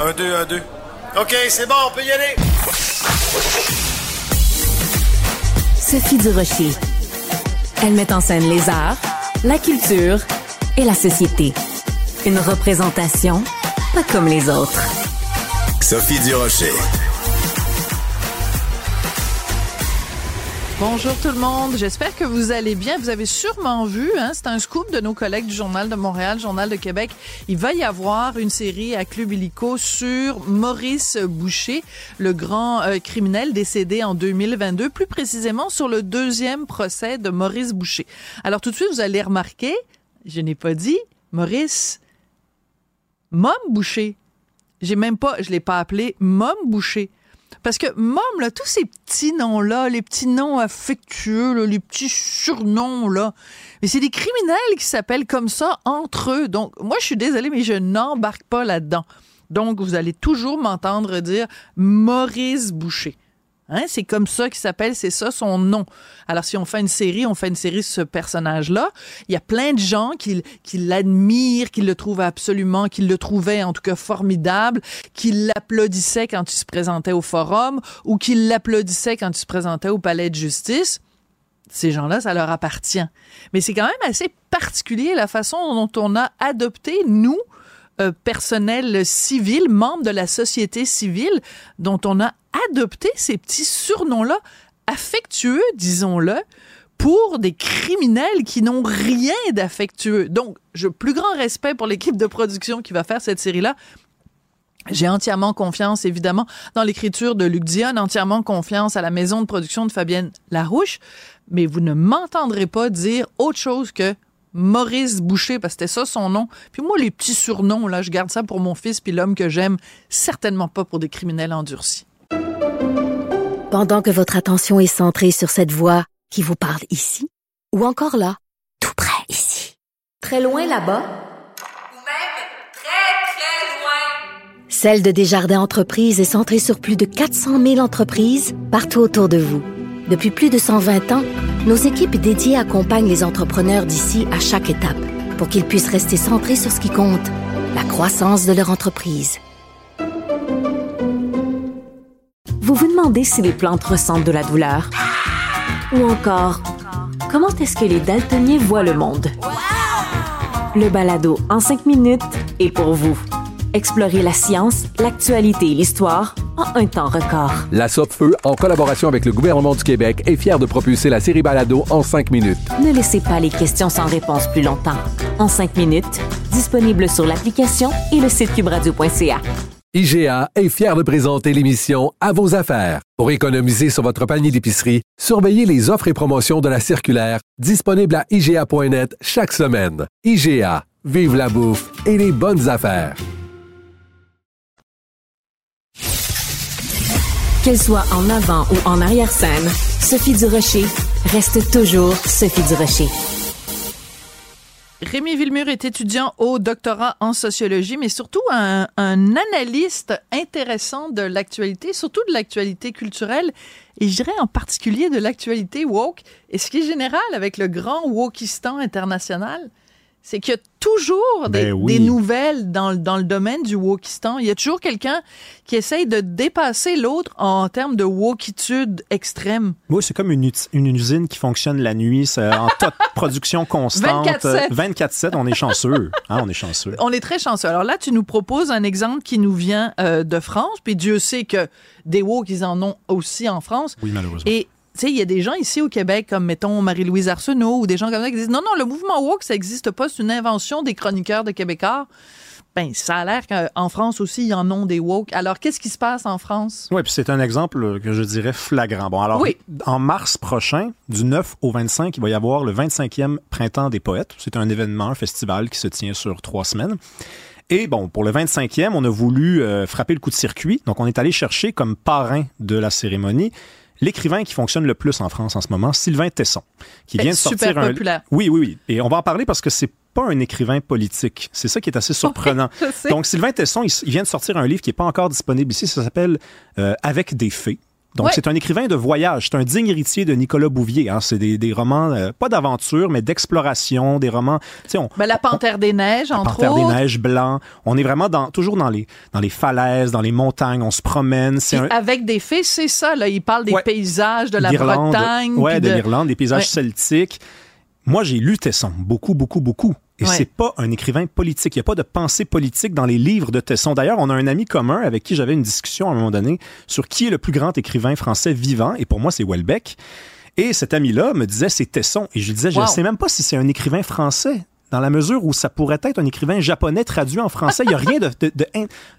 Un, deux, un, deux. OK, c'est bon, on peut y aller. Sophie Durocher. Elle met en scène les arts, la culture et la société. Une représentation pas comme les autres. Sophie Durocher. Bonjour tout le monde, j'espère que vous allez bien. Vous avez sûrement vu, hein, c'est un scoop de nos collègues du Journal de Montréal, Journal de Québec. Il va y avoir une série à Club Illico sur Maurice Boucher, le grand euh, criminel décédé en 2022, plus précisément sur le deuxième procès de Maurice Boucher. Alors tout de suite, vous allez remarquer, je n'ai pas dit Maurice Mom Boucher. J'ai même pas, je l'ai pas appelé Mom Boucher. Parce que Mom, là, tous ces petits noms-là, les petits noms affectueux, les petits surnoms, là, mais c'est des criminels qui s'appellent comme ça entre eux. Donc, moi, je suis désolée, mais je n'embarque pas là-dedans. Donc, vous allez toujours m'entendre dire Maurice Boucher. Hein, c'est comme ça qu'il s'appelle, c'est ça son nom. Alors, si on fait une série, on fait une série sur ce personnage-là. Il y a plein de gens qui, qui l'admirent, qui le trouvent absolument, qui le trouvaient en tout cas formidable, qui l'applaudissaient quand il se présentait au forum ou qui l'applaudissaient quand il se présentait au palais de justice. Ces gens-là, ça leur appartient. Mais c'est quand même assez particulier la façon dont on a adopté, nous, euh, personnel civil, membre de la société civile, dont on a adopté ces petits surnoms-là, affectueux, disons-le, pour des criminels qui n'ont rien d'affectueux. Donc, je plus grand respect pour l'équipe de production qui va faire cette série-là. J'ai entièrement confiance, évidemment, dans l'écriture de Luc Dion, entièrement confiance à la maison de production de Fabienne Larouche, mais vous ne m'entendrez pas dire autre chose que Maurice Boucher, parce que c'était ça son nom. Puis moi, les petits surnoms, là, je garde ça pour mon fils puis l'homme que j'aime, certainement pas pour des criminels endurcis. Pendant que votre attention est centrée sur cette voix qui vous parle ici, ou encore là, tout près ici, très loin là-bas, Ou même très, très loin. Celle de Desjardins Entreprises est centrée sur plus de 400 000 entreprises partout autour de vous. Depuis plus de 120 ans, nos équipes dédiées accompagnent les entrepreneurs d'ici à chaque étape pour qu'ils puissent rester centrés sur ce qui compte, la croissance de leur entreprise. Vous vous demandez si les plantes ressentent de la douleur? Ou encore, comment est-ce que les daltoniens voient le monde? Le balado en cinq minutes est pour vous. Explorez la science, l'actualité et l'histoire en un temps record. La Feu, en collaboration avec le gouvernement du Québec, est fière de propulser la série Balado en cinq minutes. Ne laissez pas les questions sans réponse plus longtemps. En cinq minutes, disponible sur l'application et le site cubradio.ca. IGA est fier de présenter l'émission À vos affaires. Pour économiser sur votre panier d'épicerie, surveillez les offres et promotions de la circulaire disponible à IGA.net chaque semaine. IGA, vive la bouffe et les bonnes affaires. Qu'elle soit en avant ou en arrière-scène, Sophie Durocher reste toujours Sophie Durocher. Rémi Villemur est étudiant au doctorat en sociologie, mais surtout un, analyste intéressant de l'actualité, surtout de l'actualité culturelle, et je dirais en particulier de l'actualité woke. Et ce qui est général avec le grand wokistan international, c'est qu'il y a toujours des, Ben oui. des nouvelles dans, le- dans le domaine du wokistan. Il y a toujours quelqu'un qui essaye de dépasser l'autre en termes de wokitude extrême. Oui, c'est comme une, une usine qui fonctionne la nuit, c'est en top production constante. 24/7. Euh, 24-7, on est chanceux. Hein, on est chanceux. On est très chanceux. Alors là, tu nous proposes un exemple qui nous vient euh, de France, puis Dieu sait que des woke, ils en ont aussi en France. Oui, malheureusement. Et tu sais, il y a des gens ici au Québec, comme mettons Marie-Louise Arsenault ou des gens comme ça qui disent non, non, le mouvement woke, ça n'existe pas, c'est une invention des chroniqueurs de Québécois. Ben, ça a l'air qu'en France aussi, ils en ont des woke. Alors, qu'est-ce qui se passe en France? Oui, puis c'est un exemple que je dirais flagrant. Bon, alors, Oui. en mars prochain, du 9 au 25, il va y avoir le 25e Printemps des poètes. C'est un événement, un festival qui se tient sur trois semaines. Et bon, pour le 25e, on a voulu euh, frapper le coup de circuit. Donc, on est allé chercher comme parrain de la cérémonie l'écrivain qui fonctionne le plus en France en ce moment, Sylvain Tesson, qui Ben, vient de super sortir un... populaire. Oui, oui, oui. Et on va en parler parce que c'est pas un écrivain politique. C'est ça qui est assez surprenant. Donc, Sylvain Tesson, il, il vient de sortir un livre qui n'est pas encore disponible ici. Ça s'appelle euh, Avec des fées. Donc, Ouais. c'est un écrivain de voyage. C'est un digne héritier de Nicolas Bouvier. Hein. C'est des, des romans, euh, pas d'aventure, mais d'exploration, des romans. On, Ben, la Panthère des Neiges, entre Panthère autres. des neiges blancs. On est vraiment dans, toujours dans les, dans les falaises, dans les montagnes. On se promène. C'est Puis un, Avec des faits, c'est ça. Là, il parle des Ouais. paysages de la. Bretagne. Puis de, l'Irlande, des paysages Ouais. celtiques. Moi, j'ai lu Tesson beaucoup, beaucoup, beaucoup. Et Ouais. c'est pas un écrivain politique. Il n'y a pas de pensée politique dans les livres de Tesson. D'ailleurs, on a un ami commun avec qui j'avais une discussion à un moment donné sur qui est le plus grand écrivain français vivant. Et pour moi, c'est Welbeck. Et cet ami-là me disait c'est Tesson. Et je lui disais, je ne sais même pas si c'est un écrivain français. Dans la mesure où ça pourrait être un écrivain japonais traduit en français. Il n'y a rien de, de, de,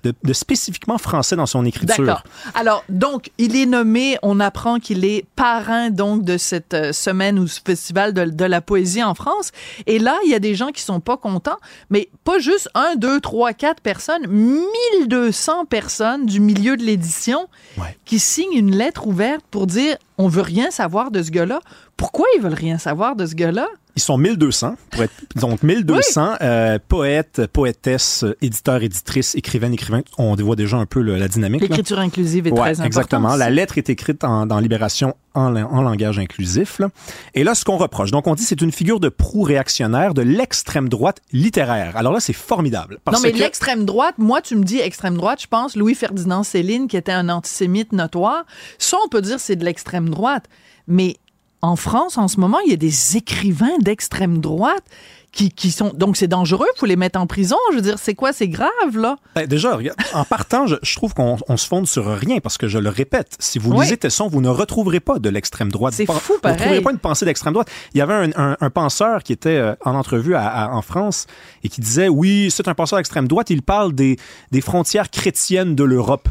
de- de spécifiquement français dans son écriture. D'accord. Alors, donc, il est nommé, on apprend qu'il est parrain, donc, de cette euh, semaine ou ce festival de, de la poésie en France. Et là, il y a des gens qui sont pas contents, mais pas juste un, deux, trois, quatre personnes, 1200 personnes du milieu de l'édition Ouais. qui signent une lettre ouverte pour dire, on veut rien savoir de ce gars-là. Pourquoi ils veulent rien savoir de ce gars-là? Ils sont 1200, pour être, donc 1200 euh, poètes, poétesses, éditeurs, éditrices, écrivaines, écrivains. On voit déjà un peu le- la dynamique. L'écriture inclusive est Ouais, très importante. exactement. La lettre est écrite en, dans Libération en, la- en langage inclusif. là. Et là, ce qu'on reproche, donc on dit c'est une figure de proue réactionnaire de l'extrême droite littéraire. Alors là, c'est formidable. Parce non, mais que- l'extrême droite, moi, tu me dis extrême droite, je pense Louis-Ferdinand Céline, qui était un antisémite notoire. Ça, on peut dire c'est de l'extrême droite. Mais en France, en ce moment, il y a des écrivains d'extrême droite qui, qui sont. Donc, c'est dangereux, il faut les mettre en prison. Je veux dire, c'est quoi? C'est grave, là? Ben, déjà, en partant, je, je trouve qu'on on se fonde sur rien parce que je le répète, si vous Oui. lisez Tesson, vous ne retrouverez pas de l'extrême droite. C'est Vous- fou, Vous pareil. ne trouverez pas une pensée d'extrême droite. Il y avait un, un- un penseur qui était euh, en entrevue à- à- en France et qui disait, oui, c'est un penseur d'extrême droite, il parle des, des frontières chrétiennes de l'Europe.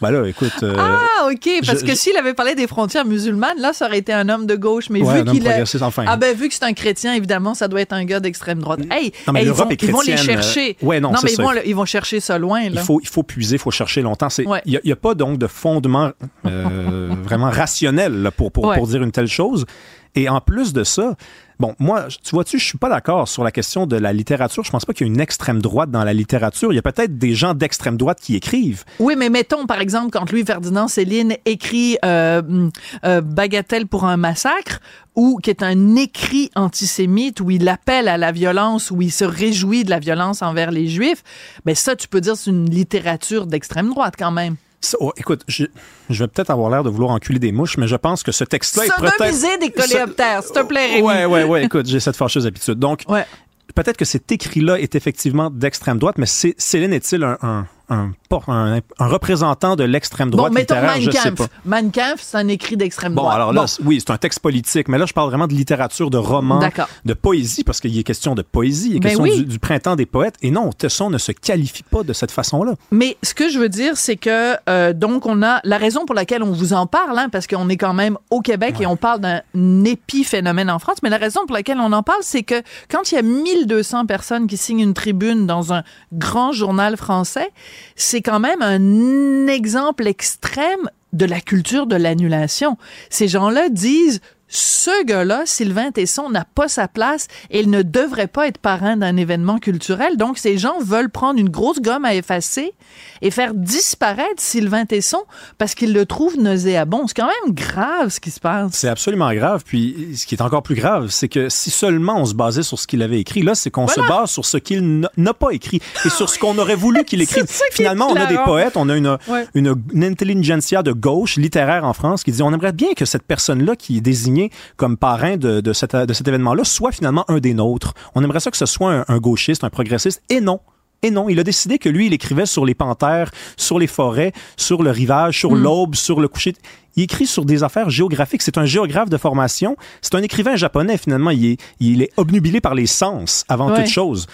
Ben là, écoute... euh, Ah, OK. Parce je- que s'il avait parlé des frontières musulmanes, là, ça aurait été un homme de gauche. Mais ouais, vu qu'il est. enfin. Ah ben vu que c'est un chrétien, évidemment, ça doit être un gars d'extrême droite. Hey, Non, mais hey, ils, vont, est ils vont les chrétienne, chercher. euh, ouais, non, c'est mais ils vont, ils vont chercher ça loin. Là. Il faut, il faut puiser, il faut chercher longtemps. Il Ouais. n'y a, pas donc de fondement euh, vraiment rationnel là, pour, pour, Ouais. pour dire une telle chose. Et en plus de ça, bon, moi, tu vois-tu, je suis pas d'accord sur la question de la littérature. Je pense pas qu'il y a une extrême droite dans la littérature. Il y a peut-être des gens d'extrême droite qui écrivent. Oui, mais mettons, par exemple, quand Louis-Ferdinand Céline écrit euh, euh, Bagatelle pour un massacre, ou qui est un écrit antisémite, où il appelle à la violence, où il se réjouit de la violence envers les Juifs, ben ça, tu peux dire c'est une littérature d'extrême droite quand même. Ça, oh, écoute, je, je vais peut-être avoir l'air de vouloir enculer des mouches, mais je pense que ce texte-là est peut-être... Des coléoptères, s'il te plaît, Rémi. Ouais, ouais, ouais. Écoute, j'ai cette fâcheuse habitude. Donc, Ouais. peut-être que cet écrit-là est effectivement d'extrême droite, mais c'est- Céline est-il un, un, un, un- un représentant de l'extrême droite Bon, mettons littéraire? Mein Kampf. pas. Mein Kampf, c'est un écrit d'extrême Bon, droite. alors là, oui, c'est un texte politique, mais là, je parle vraiment de littérature, de roman, de poésie, parce qu'il y est question de poésie, il est Ben question oui. du, du printemps des poètes. Et non, Tesson ne se qualifie pas de cette façon-là. Mais ce que je veux dire, c'est que euh, donc on a la raison pour laquelle on vous en parle, hein, parce qu'on est quand même au Québec et on parle d'un épiphénomène en France. Mais la raison pour laquelle on en parle, c'est que quand il y a 1200 personnes qui signent une tribune dans un grand journal français, c'est quand même un exemple extrême de la culture de l'annulation. Ces gens-là disent ce gars-là, Sylvain Tesson, n'a pas sa place et il ne devrait pas être parrain d'un événement culturel. Donc, ces gens veulent prendre une grosse gomme à effacer et faire disparaître Sylvain Tesson parce qu'ils le trouvent nauséabond. C'est quand même grave ce qui se passe. C'est absolument grave. Puis, ce qui est encore plus grave, c'est que si seulement on se basait sur ce qu'il avait écrit, là, c'est qu'on se base sur ce qu'il n'a- pas écrit et sur ce qu'on aurait voulu qu'il écrive. Finalement, on a des poètes, on a une, Ouais. une, une intelligentsia de gauche littéraire en France qui dit on aimerait bien que cette personne-là qui est désignée comme parrain de, de, cette- de cet événement-là soit finalement un des nôtres. On aimerait ça que ce soit un, un gauchiste, un progressiste. Et non. Et non, il a décidé que lui, il écrivait sur les panthères, sur les forêts, sur le rivage, sur l'aube, sur le coucher. Il écrit sur des affaires géographiques. C'est un géographe de formation. C'est un écrivain japonais, finalement. Il est, il est obnubilé par les sens avant Ouais. toute chose.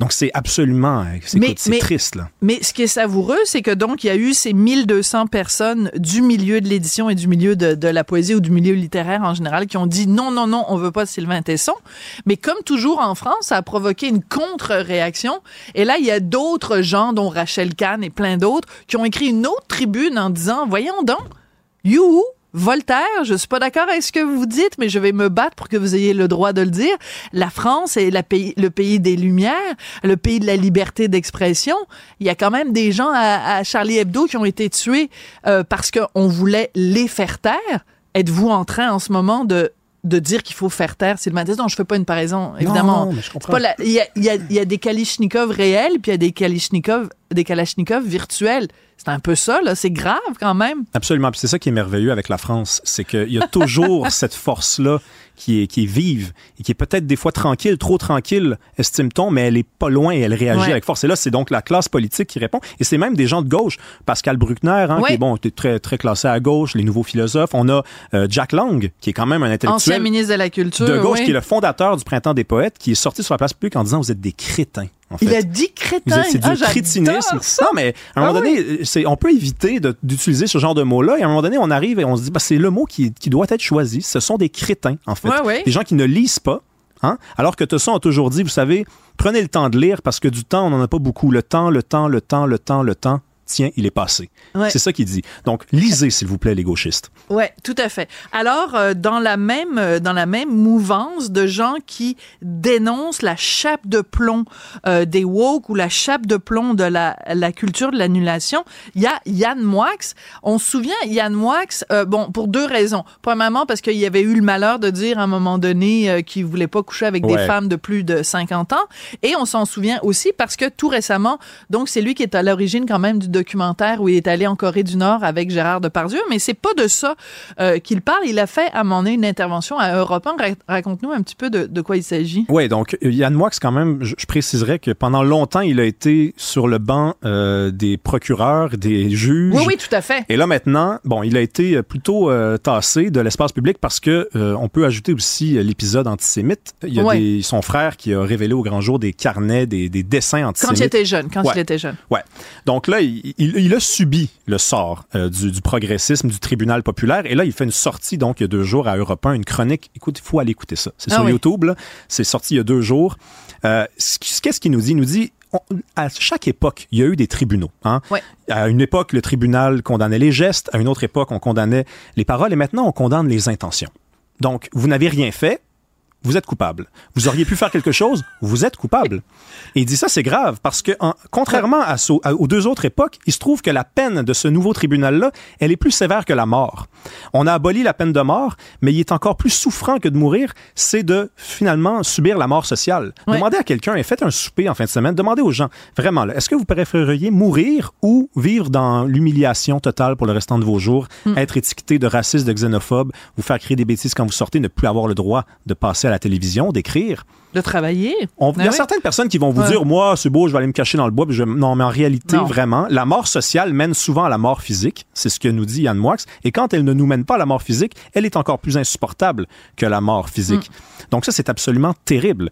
Donc, c'est absolument... C'est écoute, c'est triste, là. Mais ce qui est savoureux, c'est que donc, il y a eu ces 1200 personnes du milieu de l'édition et du milieu de, de la poésie ou du milieu littéraire en général qui ont dit non, non, non, on veut pas de Sylvain Tesson. Mais comme toujours en France, ça a provoqué une contre-réaction. Et là, il y a d'autres gens, dont Rachel Kahn et plein d'autres, qui ont écrit une autre tribune en disant, voyons donc, youhou, Voltaire, je suis pas d'accord avec ce que vous dites, mais je vais me battre pour que vous ayez le droit de le dire. La France est la pays, le pays des Lumières, le pays de la liberté d'expression. Il y a quand même des gens à, à Charlie Hebdo qui ont été tués euh, parce qu'on voulait les faire taire. Êtes-vous en train en ce moment de de dire qu'il faut faire taire Sylvain Tesson? Non, je fais pas une paraison, évidemment. non, mais je C'est comprends. pas la- Il y a, il y a- il y a des Kalachnikovs réels, puis il y a des Kalachnikovs, des Kalachnikovs virtuels. C'est un peu ça, là. C'est grave quand même. Absolument. Puis c'est ça qui est merveilleux avec la France, c'est qu'il y a toujours cette force-là qui est, qui est vive et qui est peut-être des fois tranquille, trop tranquille, estime-t-on, mais elle est pas loin et elle réagit Ouais. avec force. Et là, c'est donc la classe politique qui répond. Et c'est même des gens de gauche. Pascal Bruckner, hein, Ouais. qui est bon, très, très classé à gauche, les nouveaux philosophes. On a euh, Jack Lang, qui est quand même un Ancien intellectuel ministre de la Culture. de gauche, qui est le fondateur du Printemps des poètes, qui est sorti sur la place publique en disant vous êtes des crétins. En fait. Il a dit crétin. C'est du Ah, crétinisme. ça. Non, mais à un moment Ah donné, c'est, on peut éviter d'utiliser ce genre de mot-là. Et à un moment donné, on arrive et on se dit, bah, c'est le mot qui, qui doit être choisi. Ce sont des crétins, en fait. Ouais, ouais. Des gens qui ne lisent pas. Hein? Alors que Tesson a toujours dit, vous savez, prenez le temps de lire parce que du temps, on n'en a pas beaucoup. Le temps, le temps, le temps, le temps, le temps. Tiens, il est passé. Ouais. C'est ça qu'il dit. Donc, lisez, s'il vous plaît, les gauchistes. Ouais, tout à fait. Alors, euh, dans la même euh, dans la même mouvance de gens qui dénoncent la chape de plomb euh, des woke ou la chape de plomb de la, la culture de l'annulation, il y a Yann Moix. On se souvient Yann Moix, bon pour deux raisons. Premièrement parce qu'il y avait eu le malheur de dire à un moment donné qu'il voulait pas coucher avec des femmes de plus de 50 ans, et on s'en souvient aussi parce que tout récemment, donc c'est lui qui est à l'origine quand même du documentaire où il est allé en Corée du Nord avec Gérard Depardieu, mais c'est pas de ça euh, qu'il parle. Il a fait à un moment donné une intervention à Europe 1. Ra- Raconte-nous un petit peu de, de quoi il s'agit. Oui, donc euh, Yann Moix, quand même, je, je préciserais que pendant longtemps, il a été sur le banc euh, des procureurs, des juges. Oui, oui, tout à fait. Et là maintenant, bon, il a été plutôt euh, tassé de l'espace public parce que on peut ajouter aussi l'épisode antisémite. Il y a Ouais. des, son frère qui a révélé au grand jour des carnets, des, des dessins Quand antisémites. il était jeune, quand Ouais. il était jeune. Ouais. Donc là, il, il- il a subi le sort euh, du, du progressisme du tribunal populaire. Et là, il fait une sortie, donc, il y a deux jours à Europe 1, une chronique. Écoute, il faut aller écouter ça. C'est Ah sur oui. YouTube. C'est sorti il y a deux jours. Euh, Qu'est-ce qu'il nous dit? Il nous dit, on- à chaque époque, il y a eu des tribunaux. Hein? Ouais. À une époque, le tribunal condamnait les gestes. À une autre époque, on condamnait les paroles. Et maintenant, on condamne les intentions. Donc, vous n'avez rien fait, vous êtes coupable. Vous auriez pu faire quelque chose, vous êtes coupable. Et il dit ça, c'est grave, parce que en- contrairement à ce- à- aux deux autres époques, il se trouve que la peine de ce nouveau tribunal-là, elle est plus sévère que la mort. On a aboli la peine de mort, mais il est encore plus souffrant que de mourir, c'est de finalement subir la mort sociale. Ouais. Demandez à quelqu'un, et faites un souper en fin de semaine, demandez aux gens, vraiment, là, est-ce que vous préféreriez mourir ou vivre dans l'humiliation totale pour le restant de vos jours, être étiqueté de raciste, de xénophobe, vous faire crier des bêtises quand vous sortez, ne plus avoir le droit de passer à la télévision, d'écrire? De travailler. On- il y Ah a oui? certaines personnes qui vont vous Ouais. dire, moi, c'est beau, je vais aller me cacher dans le bois. puis je... Non, mais en réalité, Non. vraiment, la mort sociale mène souvent à la mort physique. C'est ce que nous dit Yann Moix. Et quand elle ne nous mène pas à la mort physique, elle est encore plus insupportable que la mort physique. Mm. Donc ça, c'est absolument terrible.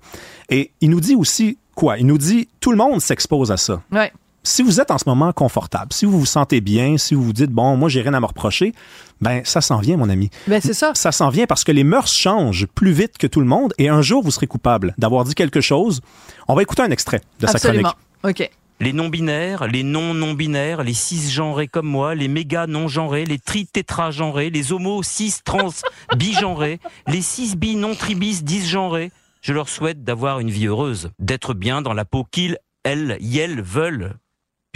Et il nous dit aussi quoi? Il nous dit, tout le monde s'expose à ça Ouais. Si vous êtes en ce moment confortable, si vous vous sentez bien, si vous vous dites, bon, moi, j'ai rien à me reprocher, ben, ça s'en vient, mon ami. Ben, c'est ça. Ça s'en vient parce que les mœurs changent plus vite que tout le monde et un jour, vous serez coupable d'avoir dit quelque chose. On va écouter un extrait de sa Absolument. chronique. OK. les non-binaires, les non-non-binaires, les cisgenrés comme moi, les méga non-genrés, les tri-tétra-genrés, les homos cis trans bigenrés, les cis bi non tribis disgenrés. Je leur souhaite d'avoir une vie heureuse, d'être bien dans la peau qu'ils, elles, elles veulent.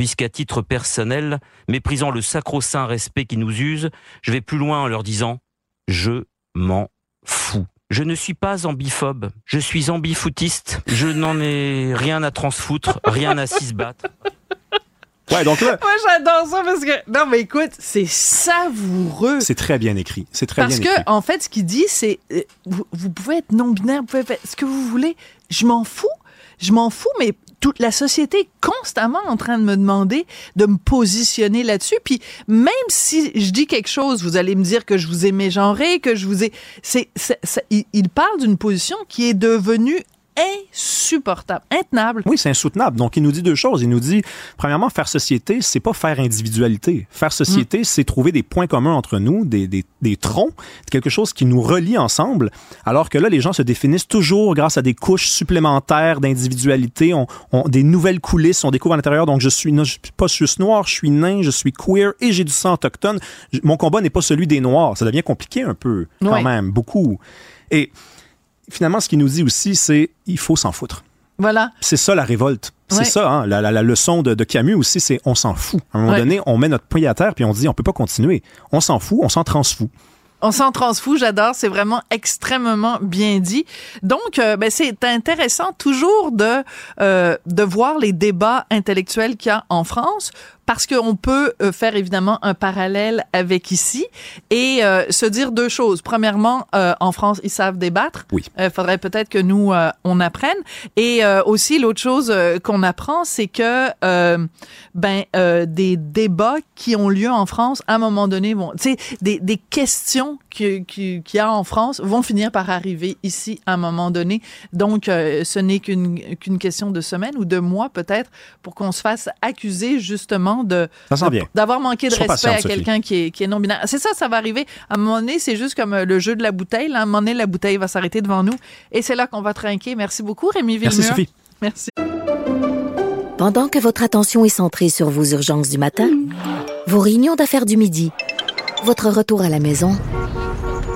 Puisqu'à titre personnel, méprisant le sacro-saint respect qui nous use, je vais plus loin en leur disant je m'en fous. Je ne suis pas ambiphobe, je suis ambifoutiste. Je n'en ai rien à transfoutre, rien à s'y se battre. Ouais, donc là, Moi, j'adore ça parce que. Non, mais écoute, c'est savoureux. c'est très bien écrit. C'est très Parce bien que, écrit. en fait, ce qu'il dit, c'est euh, vous, vous pouvez être non-binaire, vous pouvez faire ce que vous voulez. Je m'en fous. Je m'en fous, mais toute la société est constamment en train de me demander de me positionner là-dessus. Puis même si je dis quelque chose, vous allez me dire que je vous ai mégenré, que je vous ai. C'est, il, il parle d'une position qui est devenue insupportable, intenable. Oui, c'est insoutenable. Donc, il nous dit deux choses. Il nous dit, premièrement, faire société, c'est pas faire individualité. Faire société, c'est trouver des points communs entre nous, des, des, des troncs, quelque chose qui nous relie ensemble. Alors que là, les gens se définissent toujours grâce à des couches supplémentaires d'individualité, on, on- des nouvelles coulisses, on découvre à l'intérieur. Donc, je suis, je suis pas juste noir, je suis nain, je suis queer et j'ai du sang autochtone. Mon combat n'est pas celui des noirs. Ça devient compliqué un peu, quand même, beaucoup. Et finalement, ce qu'il nous dit aussi, c'est il faut s'en foutre. Voilà. C'est ça la révolte. C'est Ouais. ça, hein, la, la- la leçon de, de Camus aussi, c'est on s'en fout. À un moment Ouais. donné, on met notre pied à terre puis on dit on peut pas continuer. On s'en fout, on s'en transfout. On s'en transfout, j'adore, c'est vraiment extrêmement bien dit. Donc, euh, ben, c'est intéressant toujours de euh, de voir les débats intellectuels qu'il y a en France parce qu'on peut euh, faire évidemment un parallèle avec ici et euh, se dire deux choses. Premièrement, euh, en France, ils savent débattre. Oui. Il faudrait peut-être que nous, euh, on apprenne. Et euh, aussi, l'autre chose euh, qu'on apprend, c'est que euh, ben euh, des débats qui ont lieu en France, à un moment donné, vont, tu sais, des, des questions qui- qui- qu'il y a en France vont finir par arriver ici à un moment donné. Donc, euh, ce n'est qu'une qu'une question de semaine ou de mois peut-être pour qu'on se fasse accuser justement de d'avoir manqué de Sois respect patiente, à quelqu'un qui est, qui est non-binaire. C'est ça, ça va arriver. À un moment donné, c'est juste comme euh, le jeu de la bouteille. là. À un moment donné, la bouteille va s'arrêter devant nous. Et c'est là qu'on va trinquer. Merci beaucoup, Rémi Villemur. Merci Sophie. Merci. Pendant que votre attention est centrée sur vos urgences du matin, vos réunions d'affaires du midi, votre retour à la maison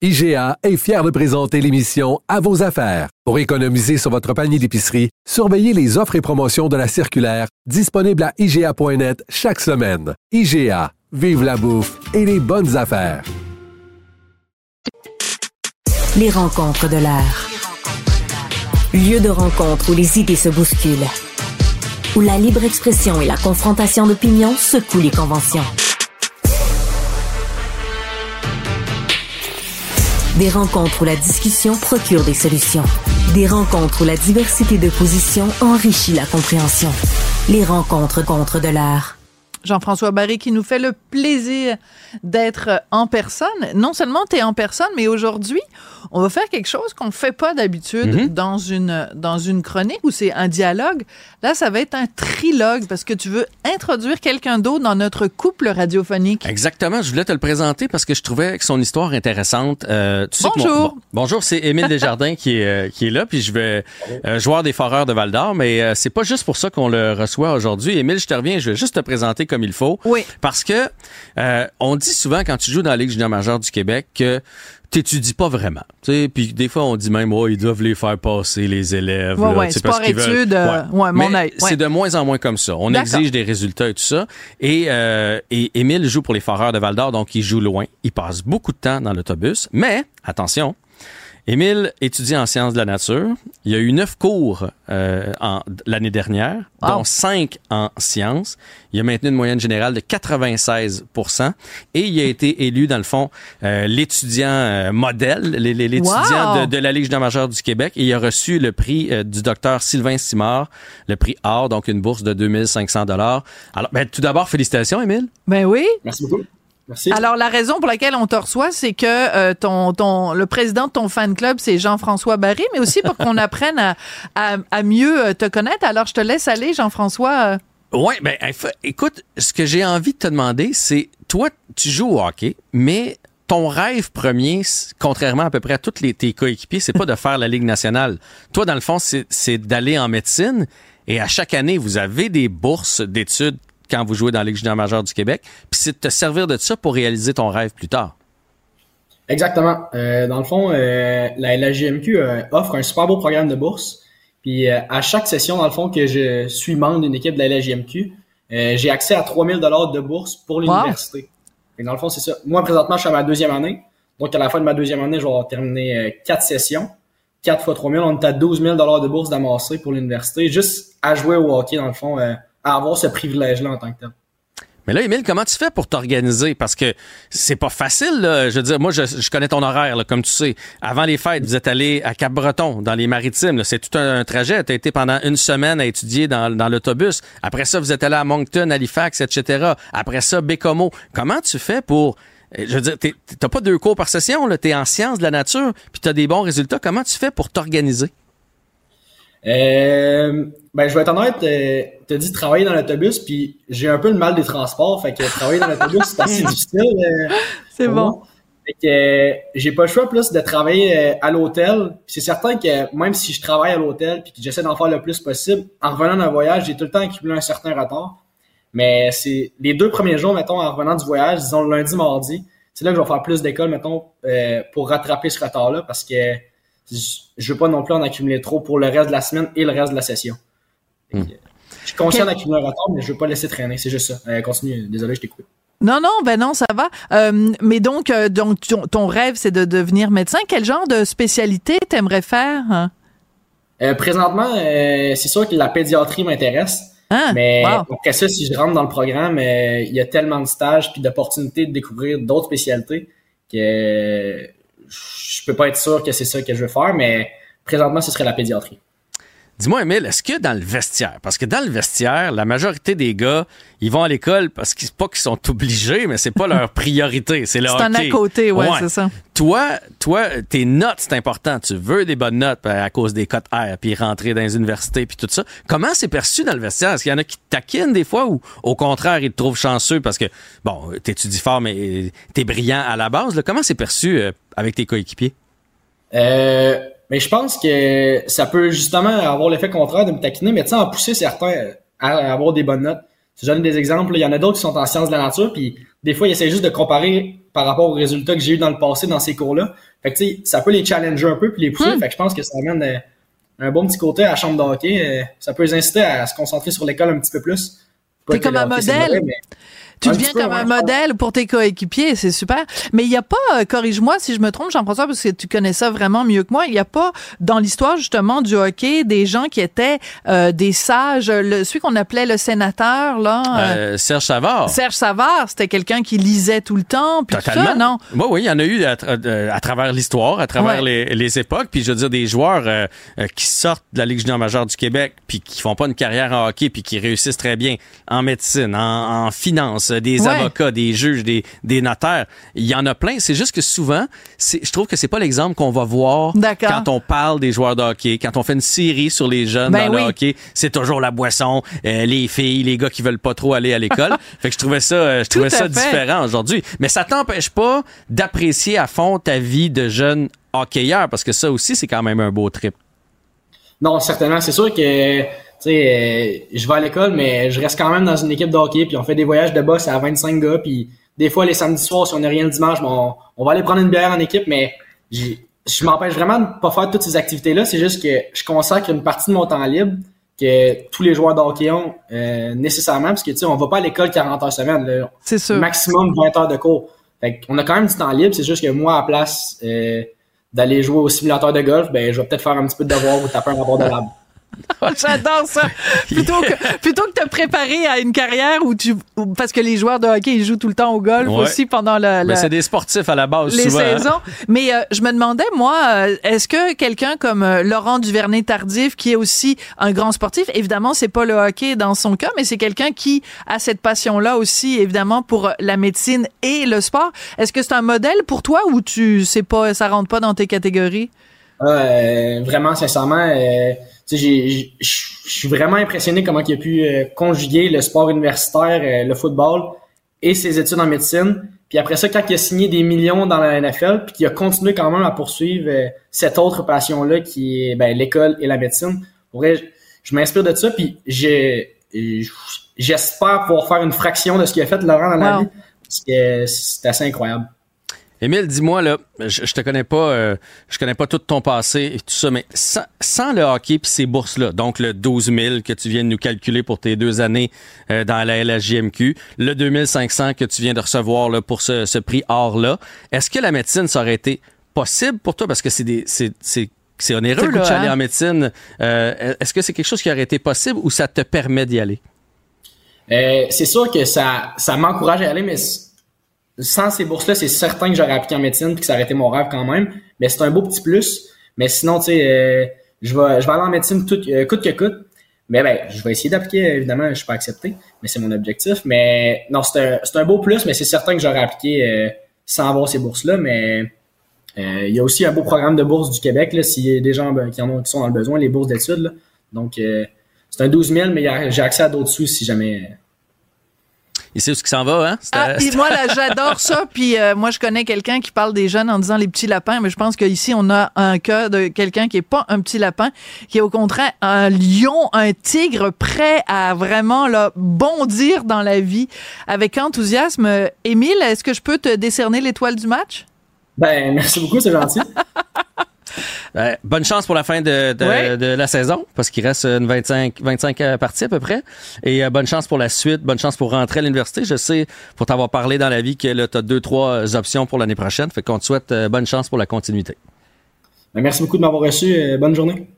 IGA est fier de présenter l'émission À vos affaires. Pour économiser sur votre panier d'épicerie, surveillez les offres et promotions de la circulaire disponible à IGA.net chaque semaine. IGA, vive la bouffe et les bonnes affaires. Les rencontres de l'heure. Lieu de rencontre où les idées se bousculent. Où la libre expression et la confrontation d'opinions secouent les conventions. Des rencontres où la discussion procure des solutions. Des rencontres où la diversité de positions enrichit la compréhension. Les rencontres contre de l'heure. Jean-François Barry qui nous fait le plaisir d'être en personne. Non seulement tu es en personne, mais aujourd'hui, on va faire quelque chose qu'on ne fait pas d'habitude Mhm. dans, une, dans une chronique où c'est un dialogue. Là, ça va être un trilogue parce que tu veux introduire quelqu'un d'autre dans notre couple radiophonique. Exactement, je voulais te le présenter parce que je trouvais que son histoire intéressante. Euh, tu sais que mon- Bonjour. bon- bonjour, c'est Émile Desjardins qui est euh, qui est là, puis je vais euh, joueur des Foreurs de Val d'Or, mais euh, c'est pas juste pour ça qu'on le reçoit aujourd'hui. Émile, je te reviens, je vais juste te présenter comme il faut. Oui. Parce que euh, on dit souvent quand tu joues dans la Ligue junior majeure du Québec que t'étudies pas vraiment. Puis des fois on dit même oh, ils doivent les faire passer les élèves. Ouais, ouais, sais, parce qu'ils veulent- euh, ouais, mon Mais œil, ouais. C'est de moins en moins comme ça. On exige des résultats et tout ça. Et, euh, et Émile joue pour les Foreurs de Val d'Or, donc il joue loin. Il passe beaucoup de temps dans l'autobus. Mais attention, Émile étudie en sciences de la nature. Il a eu neuf cours euh, en- l'année dernière, Wow. dont cinq en sciences. Il a maintenu une moyenne générale de 96% et il a été élu, dans le fond, euh, l'étudiant euh, modèle, l'é- l'é- l'étudiant Wow. de, de la Ligue junior majeure du Québec. Et il a reçu le prix euh, du docteur Sylvain Simard, le prix or, donc une bourse de 2500 dollars. Alors, ben, tout d'abord, félicitations, Émile. Ben oui. Merci beaucoup. Merci. Alors la raison pour laquelle on te reçoit, c'est que euh, ton ton le président de ton fan club, c'est Jean-François Barry, mais aussi pour qu'on apprenne à, à, à mieux euh, te connaître. Alors je te laisse aller, Jean-François. euh. Ouais, ben écoute, ce que j'ai envie de te demander, c'est toi, tu joues au hockey, mais ton rêve premier, contrairement à peu près à tous les, tes coéquipiers, c'est pas de faire la Ligue nationale. Toi, dans le fond, c'est c'est d'aller en médecine. Et à chaque année, vous avez des bourses d'études quand vous jouez dans la Ligue junior majeure du Québec. Puis c'est de te servir de ça pour réaliser ton rêve plus tard. Exactement. Euh, dans le fond, euh, la LHJMQ euh, offre un super beau programme de bourse. Puis euh, à chaque session, dans le fond, que je suis membre d'une équipe de la euh, j'ai accès à 3000 dollars de bourse pour l'université. Et Dans le fond, c'est ça. Moi, présentement, je suis à ma deuxième année. Donc, à la fin de ma deuxième année, je vais avoir terminé euh, quatre sessions. 4 fois 3000, on est à 12 000 dollars de bourse d'amasser pour l'université, juste à jouer au hockey, dans le fond, euh, à avoir ce privilège-là en tant que tel. Mais là, Émile, comment tu fais pour t'organiser? Parce que c'est pas facile, là. Je veux dire, moi, je, connais ton horaire, là, comme tu sais. Avant les fêtes, vous êtes allé à Cap-Breton, dans les maritimes. C'est tout un, trajet. Tu as été pendant une semaine à étudier dans, l'autobus. Après ça, vous êtes allé à Moncton, Halifax, etc. Après ça, Bécomo. Comment tu fais pour... euh, Je veux dire, t'as pas deux cours par session, là. T'es en sciences de la nature, puis t'as des bons résultats. Comment tu fais pour t'organiser? Euh, ben, je vais être honnête, euh, t'as dit travailler dans l'autobus, puis j'ai un peu le mal des transports, fait que travailler dans l'autobus, c'est assez difficile. euh, C'est bon. moi. Fait que euh, j'ai pas le choix plus de travailler euh, à l'hôtel. C'est certain que même si je travaille à l'hôtel puis que j'essaie d'en faire le plus possible, en revenant d'un voyage, j'ai tout le temps accumulé un certain retard. Mais c'est les deux premiers jours, mettons, en revenant du voyage, disons le lundi, mardi, c'est là que je vais faire plus d'école, mettons, euh, pour rattraper ce retard-là, parce que je- veux pas non plus en accumuler trop pour le reste de la semaine et le reste de la session. Fait que, Je suis conscient Quel- d'accumuler un retard, mais je veux pas laisser traîner, c'est juste ça. Euh, continue, désolé, je t'ai coupé. Non, non, ben non, ça va. Euh, mais donc, euh, donc ton, ton rêve, c'est de devenir médecin. Quel genre de spécialité t'aimerais faire? hein? Euh, présentement, euh, c'est sûr que la pédiatrie m'intéresse. Hein? Mais Wow. après ça, si je rentre dans le programme, euh, il y a tellement de stages puis d'opportunités de découvrir d'autres spécialités que euh, je peux pas être sûr que c'est ça que je veux faire, mais présentement, ce serait la pédiatrie. Dis-moi, Emile, est-ce que dans le vestiaire, parce que dans le vestiaire, la majorité des gars, ils vont à l'école parce qu'ils pas qu'ils sont obligés, mais c'est pas leur priorité, c'est le C'est un à côté, ouais, c'est ça. Toi, toi, tes notes, c'est important. Tu veux des bonnes notes euh, à cause des cotes R, puis rentrer dans les universités, puis tout ça. Comment c'est perçu dans le vestiaire? Est-ce qu'il y en a qui te taquinent des fois ou au contraire, ils te trouvent chanceux parce que, bon, t'étudies fort, mais t'es brillant à la base. là? Comment c'est perçu euh, avec tes coéquipiers? Euh, mais je pense que ça peut justement avoir l'effet contraire de me taquiner, mais tu sais, en pousser certains à avoir des bonnes notes. Je donne des exemples, il y en a d'autres qui sont en sciences de la nature, puis des fois, ils essaient juste de comparer par rapport aux résultats que j'ai eu dans le passé dans ces cours-là. Fait que tu sais, ça peut les challenger un peu puis les pousser. Fait que je pense que ça amène euh, un bon petit côté à la chambre de hockey. Euh, ça peut les inciter à se concentrer sur l'école un petit peu plus. T'es comme un modèle. Tu Un deviens peu, comme ouais, un modèle pour tes coéquipiers, c'est super. Mais il n'y a pas, euh, corrige-moi si je me trompe, Jean-François, parce que tu connais ça vraiment mieux que moi, il n'y a pas dans l'histoire justement du hockey des gens qui étaient euh, des sages, le, celui qu'on appelait le sénateur, là. euh, Serge Savard. Serge Savard, c'était quelqu'un qui lisait tout le temps, puis tout Totalement. ça, non? Oui, oui, il y en a eu à, tra- à travers l'histoire, à travers Ouais. les, les époques. Puis je veux dire, des joueurs qui sortent de la Ligue junior majeure du Québec, puis qui font pas une carrière en hockey, puis qui réussissent très bien en médecine, en, en finance, euh, des Ouais. avocats, des juges, des, des notaires. Il y en a plein. C'est juste que souvent, je trouve que c'est pas l'exemple qu'on va voir quand on parle des joueurs de hockey, quand on fait une série sur les jeunes Ben dans oui. le hockey. C'est toujours la boisson, euh, les filles, les gars qui veulent pas trop aller à l'école. fait que je trouvais ça, euh, je Tout trouvais à ça fait. différent aujourd'hui. Mais ça t'empêche pas d'apprécier à fond ta vie de jeune hockeyeur parce que ça aussi, c'est quand même un beau trip. Non, certainement. C'est sûr que tu sais, euh, je vais à l'école, mais je reste quand même dans une équipe de hockey, puis on fait des voyages de boss à 25 gars, puis des fois les samedis soirs, si on n'a rien le dimanche, bon, on, on va aller prendre une bière en équipe, mais je m'empêche vraiment de pas faire toutes ces activités-là. C'est juste que je consacre une partie de mon temps libre que tous les joueurs de hockey ont euh, nécessairement, parce que tu sais, on va pas à l'école 40 heures semaine. Là. C'est sûr. Maximum 20 heures de cours. Fait on a quand même du temps libre, c'est juste que moi, à la place euh, d'aller jouer au simulateur de golf, ben je vais peut-être faire un petit peu de devoir ou taper un rapport de lab. J'adore ça. Plutôt que, plutôt que te préparer à une carrière où tu, où- parce que les joueurs de hockey, ils jouent tout le temps au golf Ouais. aussi pendant la, Ben, la- c'est des sportifs à la base, les souvent. hein. saisons. Mais euh, je me demandais, moi, euh, est-ce que quelqu'un comme euh, Laurent Duvernay-Tardif, qui est aussi un grand sportif, évidemment, c'est pas le hockey dans son cas, mais c'est quelqu'un qui a cette passion-là aussi, évidemment, pour la médecine et le sport. Est-ce que c'est un modèle pour toi ou tu sais pas, ça rentre pas dans tes catégories? Euh, vraiment, sincèrement, euh, je suis vraiment impressionné comment il a pu euh, conjuguer le sport universitaire, euh, le football et ses études en médecine. Puis après ça, quand il a signé des millions dans la NFL, puis qu'il a continué quand même à poursuivre euh, cette autre passion-là qui est ben, l'école et la médecine, pour vrai, je, je m'inspire de ça, puis j'ai- j'espère pouvoir faire une fraction de ce qu'il a fait Laurent dans la Wow. vie, parce que c'est assez incroyable. Émile, dis-moi là, je, je te connais pas, euh, je connais pas tout ton passé et tout ça, mais sans, sans le hockey puis ces bourses-là, donc le 12 000 que tu viens de nous calculer pour tes deux années euh, dans la LHJMQ, le 2500 que tu viens de recevoir là, pour ce, ce prix or-là, est-ce que la médecine ça aurait été possible pour toi? Parce que c'est des, c'est, c'est c'est onéreux là, aller en médecine. Euh, est-ce que c'est quelque chose qui aurait été possible ou ça te permet d'y aller? Euh, c'est sûr que ça, ça m'encourage à y aller, mais sans ces bourses-là, c'est certain que j'aurais appliqué en médecine puis que ça aurait été mon rêve quand même. Mais c'est un beau petit plus. Mais sinon, tu sais, euh, je vais, je vais aller en médecine tout, euh, coûte que coûte. Mais ben, je vais essayer d'appliquer, évidemment, je suis pas accepté, mais c'est mon objectif. Mais non, c'est un, un beau plus, mais c'est certain que j'aurais appliqué euh, sans avoir ces bourses-là. Mais euh, il y a aussi un beau programme de bourse du Québec, s'il y a des gens ben, qui en ont qui sont dans le besoin, les bourses d'études. Donc, euh, c'est un 12 000, mais j'ai accès à d'autres sous si jamais. Il sait où ce qui s'en va, hein? C'est Ah, puis moi, là, j'adore ça. Puis euh, moi, je connais quelqu'un qui parle des jeunes en disant les petits lapins, mais je pense qu'ici, on a un cas de quelqu'un qui est pas un petit lapin, qui est au contraire un lion, un tigre prêt à vraiment là, bondir dans la vie avec enthousiasme. Émile, est-ce que je peux te décerner l'étoile du match? Ben, merci beaucoup, c'est gentil. Euh, bonne chance pour la fin de, de, Ouais. de la saison, parce qu'il reste une 25, 25 euh, parties à peu près. Et euh, bonne chance pour la suite, bonne chance pour rentrer à l'université. Je sais, pour t'avoir parlé dans la vie, que tu as deux, trois options pour l'année prochaine. Fait qu'on te souhaite euh, bonne chance pour la continuité. Ben, merci beaucoup de m'avoir reçu. euh, bonne journée.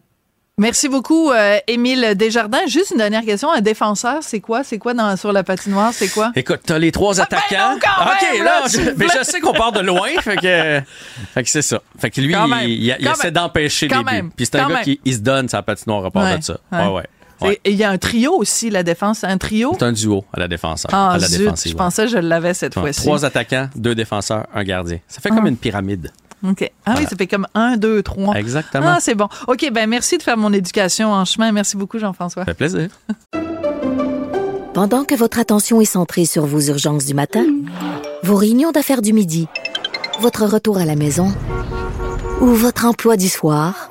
Merci beaucoup, euh, Émile Desjardins. Juste une dernière question. Un défenseur, c'est quoi? C'est quoi dans, sur la patinoire? C'est quoi? Écoute, t'as les trois attaquants. ben non, quand OK, même, là, je- mais je sais qu'on part de loin, fait que, fait que c'est ça. Fait que lui, Quand il, même, il- il quand essaie même. d'empêcher les Quand buts. même, Puis c'est un gars même. qui il se donne sa patinoire à part Ouais, de ça. ouais. Il y a un trio aussi, la défense. Un trio? C'est un duo à la défenseur. Ah, à la zut, défensive. je pensais que je l'avais cette fois-ci. Trois attaquants, deux défenseurs, un gardien. Ça fait comme Ah. une pyramide. OK. Ah oui, ça fait comme un, deux, trois. Exactement. Ah, c'est bon. OK, ben merci de faire mon éducation en chemin. Merci beaucoup, Jean-François. Ça fait plaisir. Pendant que votre attention est centrée sur vos urgences du matin, vos réunions d'affaires du midi, votre retour à la maison ou votre emploi du soir,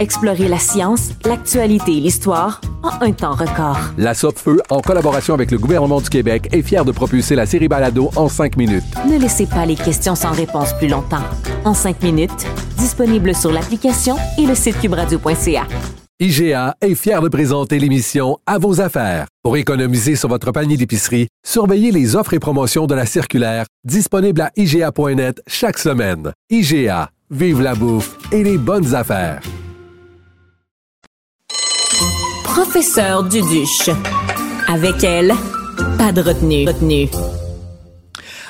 Explorez la science, l'actualité et l'histoire en un temps record. La Feu, en collaboration avec le gouvernement du Québec, est fière de propulser la série Balado en cinq minutes. Ne laissez pas les questions sans réponse plus longtemps. En cinq minutes, disponible sur l'application et le site cubradio.ca. IGA est fier de présenter l'émission À vos affaires. Pour économiser sur votre panier d'épicerie, surveillez les offres et promotions de la circulaire disponible à IGA.net chaque semaine. IGA, vive la bouffe et les bonnes affaires. Professeur Duduche. Avec elle, pas de retenue. retenue.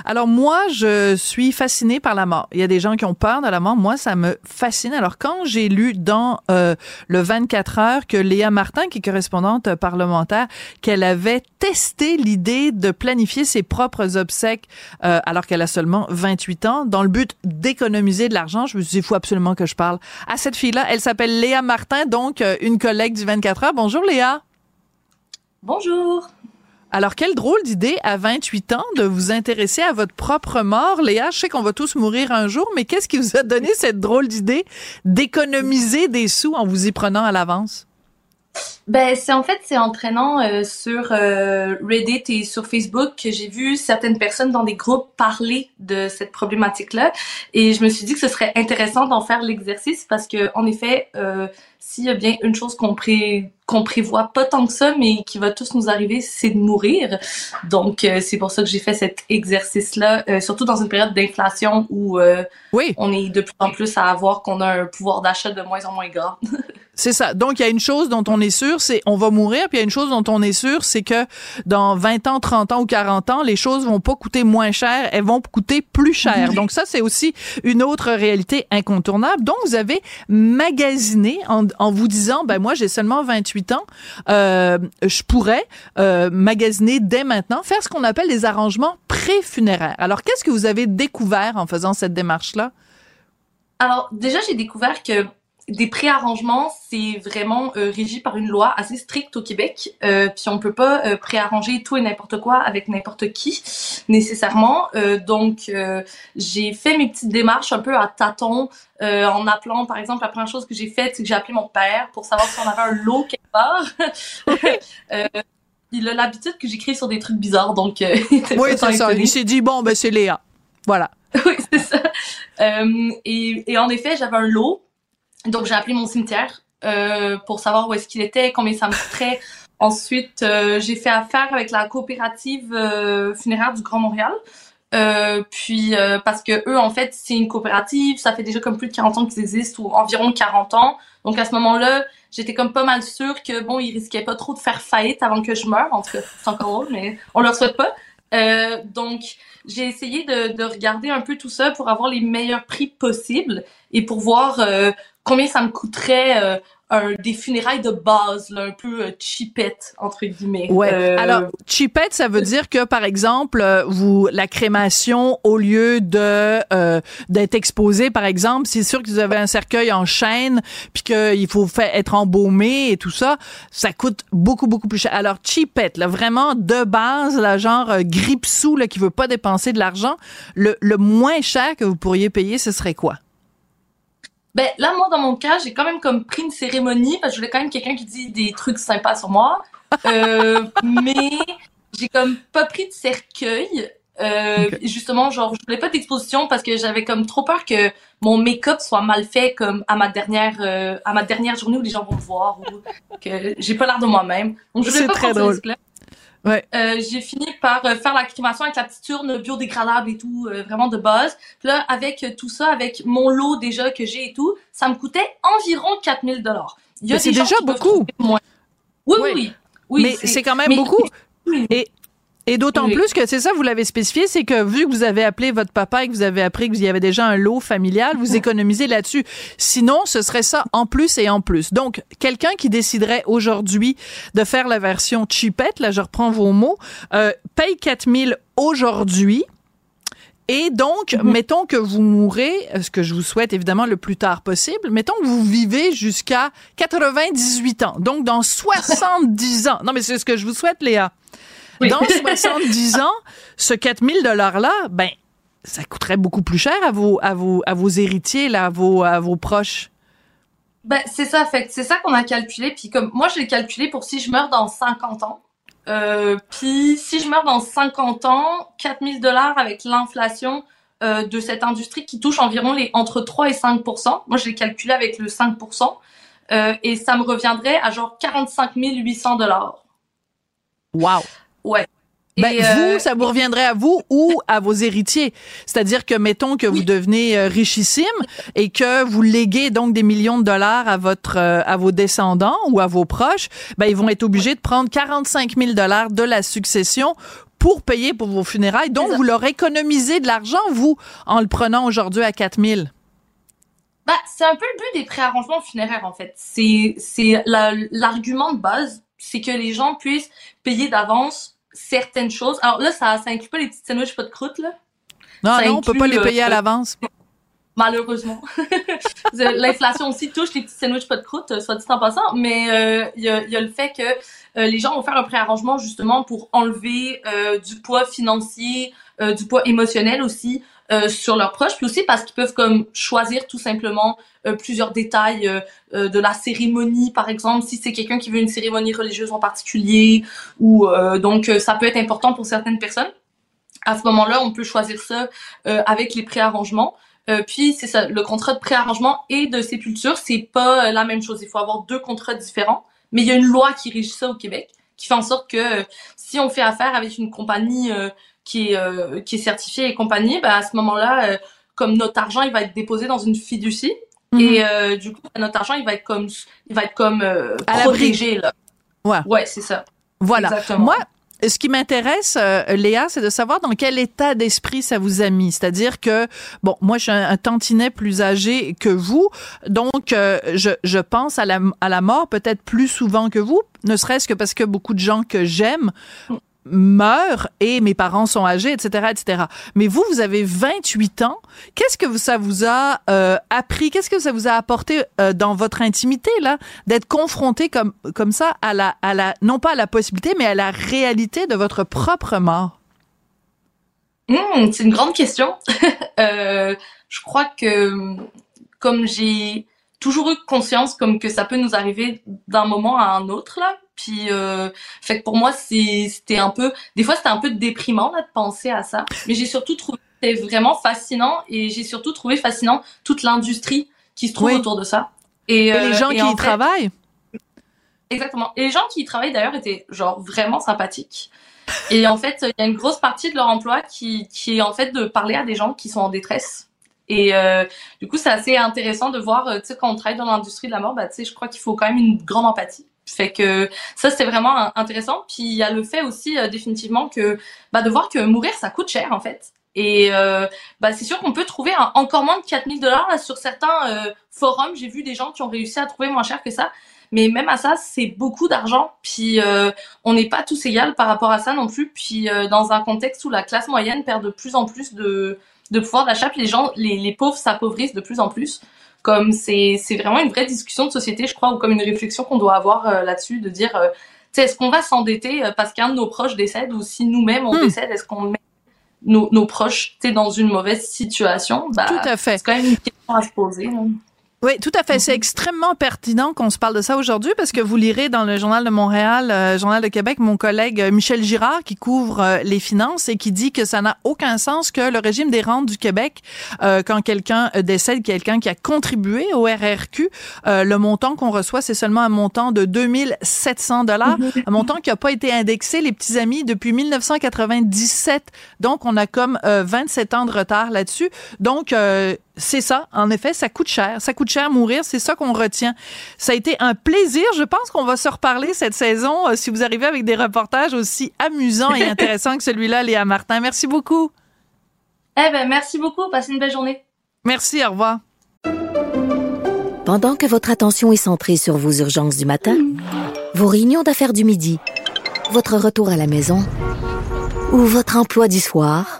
Alors moi, je suis fascinée par la mort. Il y a des gens qui ont peur de la mort. Moi, ça me fascine. Alors quand j'ai lu dans euh, le 24 heures que Léa Martin, qui est correspondante parlementaire, qu'elle avait testé l'idée de planifier ses propres obsèques euh, alors qu'elle a seulement 28 ans, dans le but d'économiser de l'argent, je me suis dit, il faut absolument que je parle à cette fille-là. Elle s'appelle Léa Martin, donc euh, une collègue du 24 heures. Bonjour Léa. Bonjour. Alors, quelle drôle d'idée à 28 ans de vous intéresser à votre propre mort. Léa, je sais qu'on va tous mourir un jour, mais qu'est-ce qui vous a donné cette drôle d'idée d'économiser des sous en vous y prenant à l'avance? Ben, c'est en fait, c'est en traînant euh, sur euh, Reddit et sur Facebook que j'ai vu certaines personnes dans des groupes parler de cette problématique-là. Et je me suis dit que ce serait intéressant d'en faire l'exercice parce que, en effet, euh, s'il y a bien une chose qu'on pré qu'on prévoit pas tant que ça, mais qui va tous nous arriver, c'est de mourir. Donc, euh, c'est pour ça que j'ai fait cet exercice-là, euh, surtout dans une période d'inflation où euh, oui. on est de plus en plus à avoir qu'on a un pouvoir d'achat de moins en moins grand. C'est ça. Donc, il y a une chose dont on est sûr, c'est on va mourir, puis il y a une chose dont on est sûr, c'est que dans 20 ans, 30 ans ou 40 ans, les choses vont pas coûter moins cher, elles vont coûter plus cher. Donc, ça, c'est aussi une autre réalité incontournable. Donc, vous avez magasiné en, en vous disant, ben moi, j'ai seulement 28 ans, euh, je pourrais euh, magasiner dès maintenant, faire ce qu'on appelle des arrangements pré-funéraires. Alors, qu'est-ce que vous avez découvert en faisant cette démarche-là? Alors, déjà, j'ai découvert que des préarrangements, c'est vraiment euh, régi par une loi assez stricte au Québec. Euh, puis on peut pas euh, préarranger tout et n'importe quoi avec n'importe qui nécessairement. Euh, donc euh, j'ai fait mes petites démarches un peu à tâtons euh, en appelant, par exemple, la première chose que j'ai faite, c'est que j'ai appelé mon père pour savoir si on avait un lot quelque part. Euh, il a l'habitude que j'écris sur des trucs bizarres, donc euh, il Oui, c'est ça. Il s'est dit, bon, ben c'est Léa. Voilà. oui, c'est ça. Euh, et, et en effet, j'avais un lot. Donc, j'ai appelé mon cimetière euh, pour savoir où est-ce qu'il était, combien ça me coûterait. Ensuite, euh, j'ai fait affaire avec la coopérative euh, funéraire du Grand Montréal. Euh, puis euh, parce que eux en fait c'est une coopérative, ça fait déjà comme plus de 40 ans qu'ils existent ou environ 40 ans. Donc à ce moment-là, j'étais comme pas mal sûre que bon, ils risquaient pas trop de faire faillite avant que je meure. En tout cas, c'est encore drôle, mais on leur souhaite pas. Euh, donc j'ai essayé de, de regarder un peu tout ça pour avoir les meilleurs prix possibles et pour voir euh, combien ça me coûterait euh, un, des funérailles de base, là, un peu euh, cheapette entre guillemets. Ouais. Euh, Alors, cheapette, ça veut dire que, par exemple, euh, vous la crémation, au lieu de euh, d'être exposé, par exemple, c'est sûr que vous avez un cercueil en chaîne, puis qu'il faut faire être embaumé et tout ça, ça coûte beaucoup beaucoup plus cher. Alors, cheapette, là, vraiment de base, là, genre euh, grippe-sous, là, qui veut pas dépenser de l'argent, le, le moins cher que vous pourriez payer, ce serait quoi? Ben là, moi, dans mon cas, j'ai quand même comme pris une cérémonie parce que je voulais quand même quelqu'un qui dit des trucs sympas sur moi. Euh, mais j'ai comme pas pris de cercueil. Euh, Justement, genre, je voulais pas d'exposition parce que j'avais comme trop peur que mon make-up soit mal fait comme à ma dernière euh, à ma dernière journée où les gens vont me voir ou que j'ai pas l'air de moi-même. Donc je voulais pas très prendre drôle. Ouais. Euh, j'ai fini par euh, faire la crémation avec la petite urne biodégradable et tout, euh, vraiment de base. Puis là, avec tout ça, avec mon lot déjà que j'ai et tout, ça me coûtait environ 4000 dollars. C'est déjà beaucoup. Oui, oui, Oui. oui. Oui, mais c'est quand même mais- beaucoup. Et, et d'autant Oui. plus que c'est ça, vous l'avez spécifié, c'est que vu que vous avez appelé votre papa et que vous avez appris que vous y avait déjà un lot familial, vous économisez là-dessus. Sinon, ce serait ça en plus et en plus. Donc, quelqu'un qui déciderait aujourd'hui de faire la version cheapette, là, je reprends vos mots, euh, paye 4000 aujourd'hui. Et donc, mettons que vous mourrez, ce que je vous souhaite évidemment le plus tard possible, mettons que vous vivez jusqu'à 98 ans. Donc, dans 70 ans. Non, mais c'est ce que je vous souhaite, Léa. Oui. Dans 70 ans, ce 4000 dollars-là, ben, ça coûterait beaucoup plus cher à vos, à vos, à vos héritiers, là, à vos, à vos proches. Ben, c'est ça, fait c'est ça qu'on a calculé. Puis comme moi, je l'ai calculé pour si je meurs dans 50 ans. Euh, puis si je meurs dans 50 ans, 4000 dollars avec l'inflation euh, de cette industrie qui touche environ les entre 3 et 5 Moi, je l'ai calculé avec le 5% euh, et ça me reviendrait à genre 45 800 dollars. Wow. Ouais. Ben, Et, euh, vous, ça vous reviendrait à vous ou à vos héritiers. C'est-à-dire que, mettons que vous devenez euh, richissime et que vous léguez donc des millions de dollars à votre, euh, à vos descendants ou à vos proches, ben, ils vont être obligés de prendre 45 000 dollars de la succession pour payer pour vos funérailles. Donc, vous leur économisez de l'argent, vous, en le prenant aujourd'hui à 4 000. Bah, c'est un peu le but des préarrangements funéraires, en fait. C'est, c'est la- l'argument de base, c'est que les gens puissent payer d'avance certaines choses. Alors là, ça, ça inclut pas les petites sandwichs pas de croûte, là. Non, Ça non, on peut pas les euh, payer à l'avance. malheureusement. L'inflation aussi touche les petits sandwichs pas de croûte, soit dit en passant, mais euh, il y, a, y, a, le fait que euh, les gens vont faire un préarrangement justement pour enlever euh, du poids financier, du poids émotionnel aussi sur leurs proches, puis aussi parce qu'ils peuvent comme choisir tout simplement plusieurs détails de la cérémonie, par exemple, si c'est quelqu'un qui veut une cérémonie religieuse en particulier, ou donc ça peut être important pour certaines personnes. À ce moment-là, on peut choisir ça avec les préarrangements. Euh, puis c'est ça, le contrat de préarrangement et de sépulture, c'est pas euh, la même chose. Il faut avoir deux contrats différents, mais il y a une loi qui régit ça au Québec, qui fait en sorte que euh, si on fait affaire avec une compagnie qui est qui est certifiée et compagnie, ben à ce moment-là, comme notre argent, il va être déposé dans une fiducie. Mhm. Et du coup, notre argent, il va être comme, il va être comme protégé là. Ouais. Ouais, c'est ça. Voilà. Exactement. Moi, ce qui m'intéresse, euh, Léa, c'est de savoir dans quel état d'esprit ça vous a mis. C'est-à-dire que, bon, moi, je suis un, tantinet plus âgé que vous, donc euh, je, je pense à la, à la mort peut-être plus souvent que vous, ne serait-ce que parce que beaucoup de gens que j'aime meurt et mes parents sont âgés, etc., etc. Mais vous, vous avez 28 ans. Qu'est-ce que ça vous a euh, appris? Qu'est-ce que ça vous a apporté euh, dans votre intimité là, d'être confronté comme comme ça à la à la non pas à la possibilité, mais à la réalité de votre propre mort? Mmh, C'est une grande question. euh, je crois que comme j'ai toujours eu conscience comme que ça peut nous arriver d'un moment à un autre là puis, euh, fait que pour moi, c'était un peu, des fois, c'était un peu déprimant là, de penser à ça. Mais j'ai surtout trouvé c'était vraiment fascinant et j'ai surtout trouvé fascinant toute l'industrie qui se trouve autour de ça. Et, et les euh, gens qui y travaillent. Exactement. Et les gens qui y travaillent d'ailleurs étaient genre vraiment sympathiques. Et en fait, il y a une grosse partie de leur emploi qui, qui est en fait de parler à des gens qui sont en détresse. Et euh, du coup, c'est assez intéressant de voir, euh, tu sais, quand on travaille dans l'industrie de la mort, bah, tu sais, je crois qu'il faut quand même une grande empathie. Fait que ça c'était vraiment intéressant. Puis il y a le fait aussi euh, définitivement que bah, de voir que mourir ça coûte cher en fait. Et euh, bah, c'est sûr qu'on peut trouver encore moins de 4000 dollars sur certains euh, forums. J'ai vu des gens qui ont réussi à trouver moins cher que ça. Mais même à ça, c'est beaucoup d'argent. Puis on n'est pas tous égaux par rapport à ça non plus. Puis dans un contexte où la classe moyenne perd de plus en plus de, de pouvoir d'achat, puis les gens, les, les pauvres s'appauvrissent de plus en plus comme c'est c'est vraiment une vraie discussion de société, je crois, ou comme une réflexion qu'on doit avoir euh, là-dessus, de dire, euh, tu sais, est-ce qu'on va s'endetter euh, parce qu'un de nos proches décède, ou si nous-mêmes on hmm. décède, est-ce qu'on met nos, nos proches, tu sais, dans une mauvaise situation? Bah, Tout à fait. C'est quand même une question à se poser. Hein. Oui, tout à fait. C'est mhm. extrêmement pertinent qu'on se parle de ça aujourd'hui parce que vous lirez dans le Journal de Montréal, euh, Journal de Québec, mon collègue euh, Michel Girard qui couvre euh, les finances et qui dit que ça n'a aucun sens que le régime des rentes du Québec, quand quelqu'un décède, quelqu'un qui a contribué au RRQ, le montant qu'on reçoit, c'est seulement un montant de 2700 dollars, mhm. un montant qui n'a pas été indexé, les petits amis, depuis 1997. Donc, on a comme 27 ans de retard là-dessus. Donc, c'est ça, en effet, ça coûte cher. Ça coûte cher mourir, c'est ça qu'on retient. Ça a été un plaisir. Je pense qu'on va se reparler cette saison euh, si vous arrivez avec des reportages aussi amusants et intéressants que celui-là, Léa Martin. Merci beaucoup. Eh ben, merci beaucoup. Passez une belle journée. Merci, au revoir. Pendant que votre attention est centrée sur vos urgences du matin, vos réunions d'affaires du midi, votre retour à la maison ou votre emploi du soir,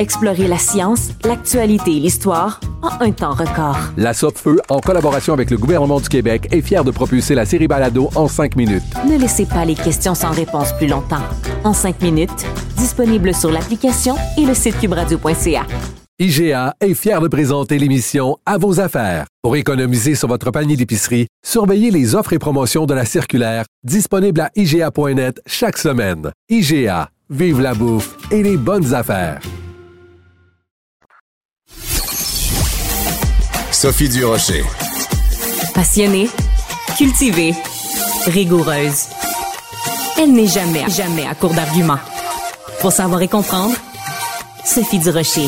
Explorez la science, l'actualité et l'histoire en un temps record. La Feu, en collaboration avec le gouvernement du Québec, est fière de propulser la série Balado en cinq minutes. Ne laissez pas les questions sans réponse plus longtemps. En cinq minutes, disponible sur l'application et le site cubradio.ca. IGA est fier de présenter l'émission À vos affaires. Pour économiser sur votre panier d'épicerie, surveillez les offres et promotions de la circulaire disponible à IGA.net chaque semaine. IGA, vive la bouffe et les bonnes affaires. Sophie Durocher. Passionnée, cultivée, rigoureuse. Elle n'est jamais, jamais à court d'arguments. Pour savoir et comprendre, Sophie Durocher.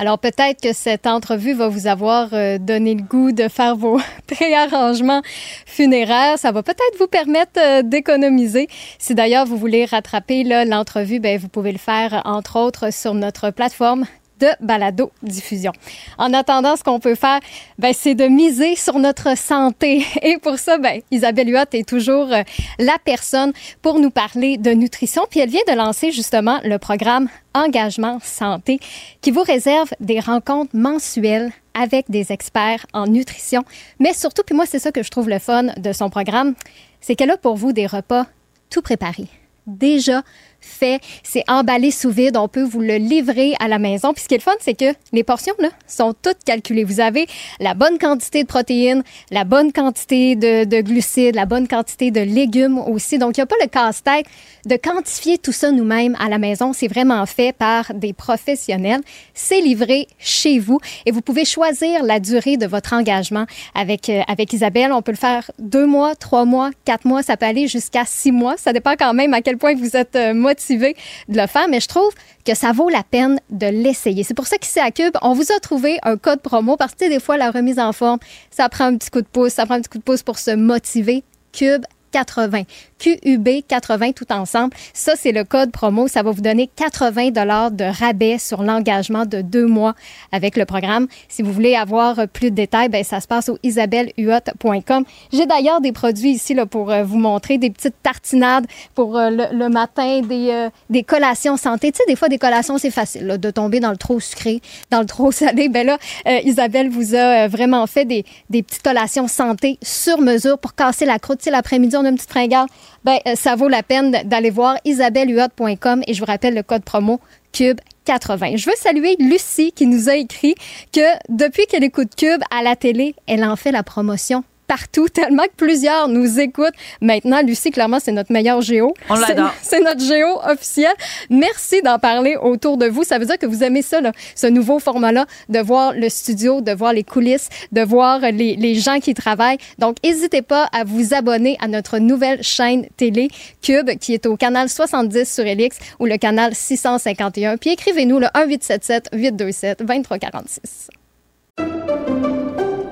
Alors peut-être que cette entrevue va vous avoir euh, donné le goût de faire vos préarrangements funéraires. Ça va peut-être vous permettre euh, d'économiser. Si d'ailleurs vous voulez rattraper l'entrevue, ben, vous pouvez le faire entre autres sur notre plateforme de balado diffusion. En attendant, ce qu'on peut faire, ben, c'est de miser sur notre santé. Et pour ça, ben, Isabelle Huot est toujours euh, la personne pour nous parler de nutrition. Puis elle vient de lancer justement le programme Engagement Santé qui vous réserve des rencontres mensuelles avec des experts en nutrition. Mais surtout, puis moi, c'est ça que je trouve le fun de son programme, c'est qu'elle a pour vous des repas tout préparés, déjà fait, c'est emballé sous vide, on peut vous le livrer à la maison. Puis ce qui est le fun, c'est que les portions là sont toutes calculées. Vous avez la bonne quantité de protéines, la bonne quantité de, glucides, la bonne quantité de légumes aussi. Donc il n'y a pas le casse-tête de quantifier tout ça nous-mêmes à la maison. C'est vraiment fait par des professionnels. C'est livré chez vous et vous pouvez choisir la durée de votre engagement avec euh, avec Isabelle. On peut le faire deux mois, trois mois, quatre mois. Ça peut aller jusqu'à six mois. Ça dépend quand même à quel point vous êtes euh, de le faire, mais je trouve que ça vaut la peine de l'essayer. C'est pour ça qu'ici à Cube, on vous a trouvé un code promo parce que des fois, la remise en forme, ça prend un petit coup de pouce, ça prend un petit coup de pouce pour se motiver. Cube 80. QUB 80 tout ensemble. Ça, c'est le code promo. Ça va vous donner 80 dollars de rabais sur l'engagement de deux mois avec le programme. Si vous voulez avoir plus de détails, ben, ça se passe au isabellehuot.com. J'ai d'ailleurs des produits ici là, pour euh, vous montrer des petites tartinades pour euh, le, matin, des, euh, des collations santé. Tu sais, des fois, des collations, c'est facile de tomber dans le trop sucré, dans le trop salé. Ben là, Isabelle vous a vraiment fait des, des petites collations santé sur mesure pour casser la croûte. Tu sais, l'après-midi, on a une petite fringale ben, euh, ça vaut la peine d'aller voir isabellehuot.com et je vous rappelle le code promo Cube 80. Je veux saluer Lucie qui nous a écrit que depuis qu'elle écoute Cube à la télé, elle en fait la promotion partout, tellement que plusieurs nous écoutent. Maintenant, Lucie, clairement, c'est notre meilleur géo. On l'adore. C'est notre géo officiel. Merci d'en parler autour de vous. Ça veut dire que vous aimez ça, là, ce nouveau format-là, de voir le studio, de voir les coulisses, de voir les, les gens qui travaillent. Donc, n'hésitez pas à vous abonner à notre nouvelle chaîne télé Cube, qui est au canal 70 sur Elix ou le canal 651. Puis écrivez-nous le 1877 827 2346.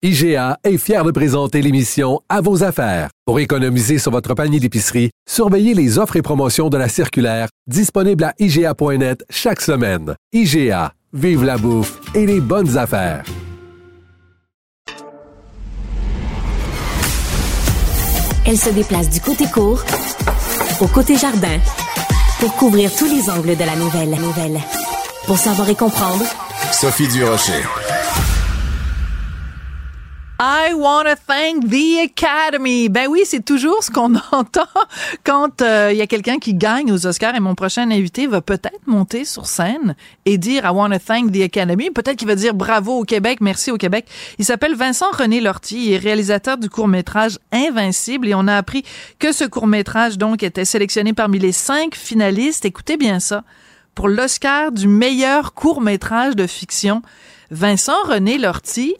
IGA est fier de présenter l'émission À vos affaires. Pour économiser sur votre panier d'épicerie, surveillez les offres et promotions de la circulaire disponible à IGA.net chaque semaine. IGA, vive la bouffe et les bonnes affaires. Elle se déplace du côté court au côté jardin pour couvrir tous les angles de la nouvelle. nouvelle. Pour savoir et comprendre, Sophie Durocher. I want to thank the Academy. Ben oui, c'est toujours ce qu'on entend quand il euh, y a quelqu'un qui gagne aux Oscars et mon prochain invité va peut-être monter sur scène et dire I want to thank the Academy. Peut-être qu'il va dire bravo au Québec, merci au Québec. Il s'appelle Vincent René Lortie, il est réalisateur du court-métrage Invincible et on a appris que ce court-métrage donc était sélectionné parmi les cinq finalistes. Écoutez bien ça. Pour l'Oscar du meilleur court-métrage de fiction. Vincent René Lortie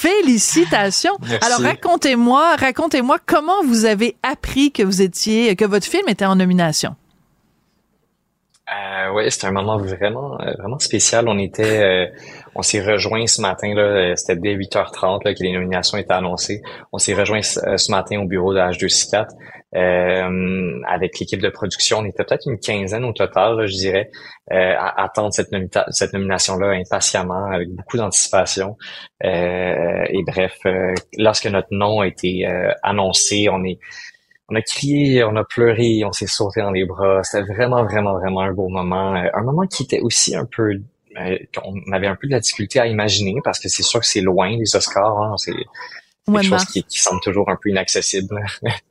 Félicitations. Alors racontez-moi, racontez-moi comment vous avez appris que vous étiez, que votre film était en nomination. Euh, oui, c'était un moment vraiment, euh, vraiment spécial. On était, euh, on s'est rejoint ce matin là. C'était dès 8h30 là, que les nominations étaient annoncées. On s'est rejoint ce, matin au bureau de H264. Euh, avec l'équipe de production, on était peut-être une quinzaine au total, là, je dirais, euh, à attendre cette, nomita- cette nomination-là impatiemment, avec beaucoup d'anticipation. Euh, et bref, euh, lorsque notre nom a été euh, annoncé, on est on a crié, on a pleuré, on s'est sauté dans les bras. C'était vraiment, vraiment, vraiment un beau moment. Euh, un moment qui était aussi un peu euh, qu'on avait un peu de la difficulté à imaginer parce que c'est sûr que c'est loin les Oscars. Hein, c'est quelque chose qui, qui semble toujours un peu inaccessible.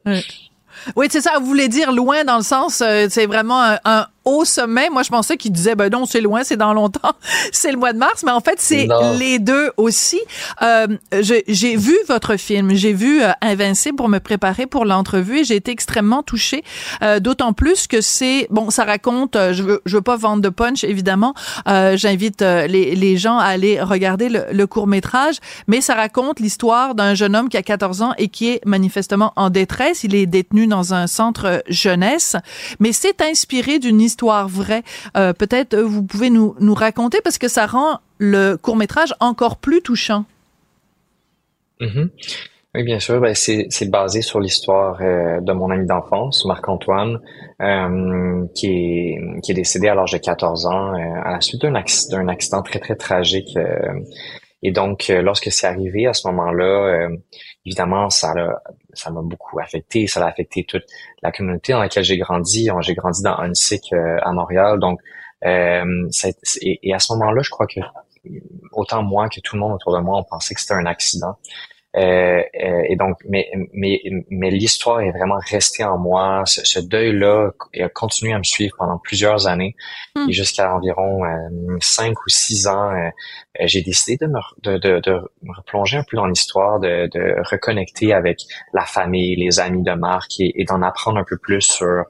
Oui. Oui, c'est ça. Vous voulez dire loin dans le sens, euh, c'est vraiment un, un haut sommet. Moi, je pensais qu'il disait, ben non, c'est loin, c'est dans longtemps, c'est le mois de mars. Mais en fait, c'est les deux aussi. Euh, j'ai vu votre film, j'ai vu euh, Invincible pour me préparer pour l'entrevue et j'ai été extrêmement touchée. Euh, D'autant plus que c'est bon, ça raconte. euh, je veux, je veux pas vendre de punch, évidemment. Euh, J'invite euh, les, les gens à aller regarder le, le court métrage, mais ça raconte l'histoire d'un jeune homme qui a 14 ans et qui est manifestement en détresse. Il est détenu dans un centre jeunesse, mais c'est inspiré d'une histoire vraie. Euh, Peut-être euh, vous pouvez nous, nous raconter parce que ça rend le court métrage encore plus touchant. Mhm. Oui, bien sûr. Ben, c'est, basé sur l'histoire euh, de mon ami d'enfance, Marc-Antoine, qui, est, qui est décédé à l'âge de 14 ans à la suite d'un accident, accident très, très tragique. Et donc, euh, lorsque c'est arrivé à ce moment-là, euh, évidemment, ça l'a, ça m'a beaucoup affecté. Ça a affecté toute la communauté dans laquelle j'ai grandi. J'ai grandi dans Huntsic euh, à Montréal. Donc, euh, et, et à ce moment-là, je crois que autant moi que tout le monde autour de moi, on pensait que c'était un accident. Euh, euh, et donc, mais mais mais l'histoire est vraiment restée en moi. Ce, ce deuil-là a continué à me suivre pendant plusieurs années Hmm. et jusqu'à environ euh, cinq ou six ans, euh, j'ai décidé de me de, de, de me replonger un peu dans l'histoire, de, de reconnecter avec la famille, les amis de Marc et, et d'en apprendre un peu plus sur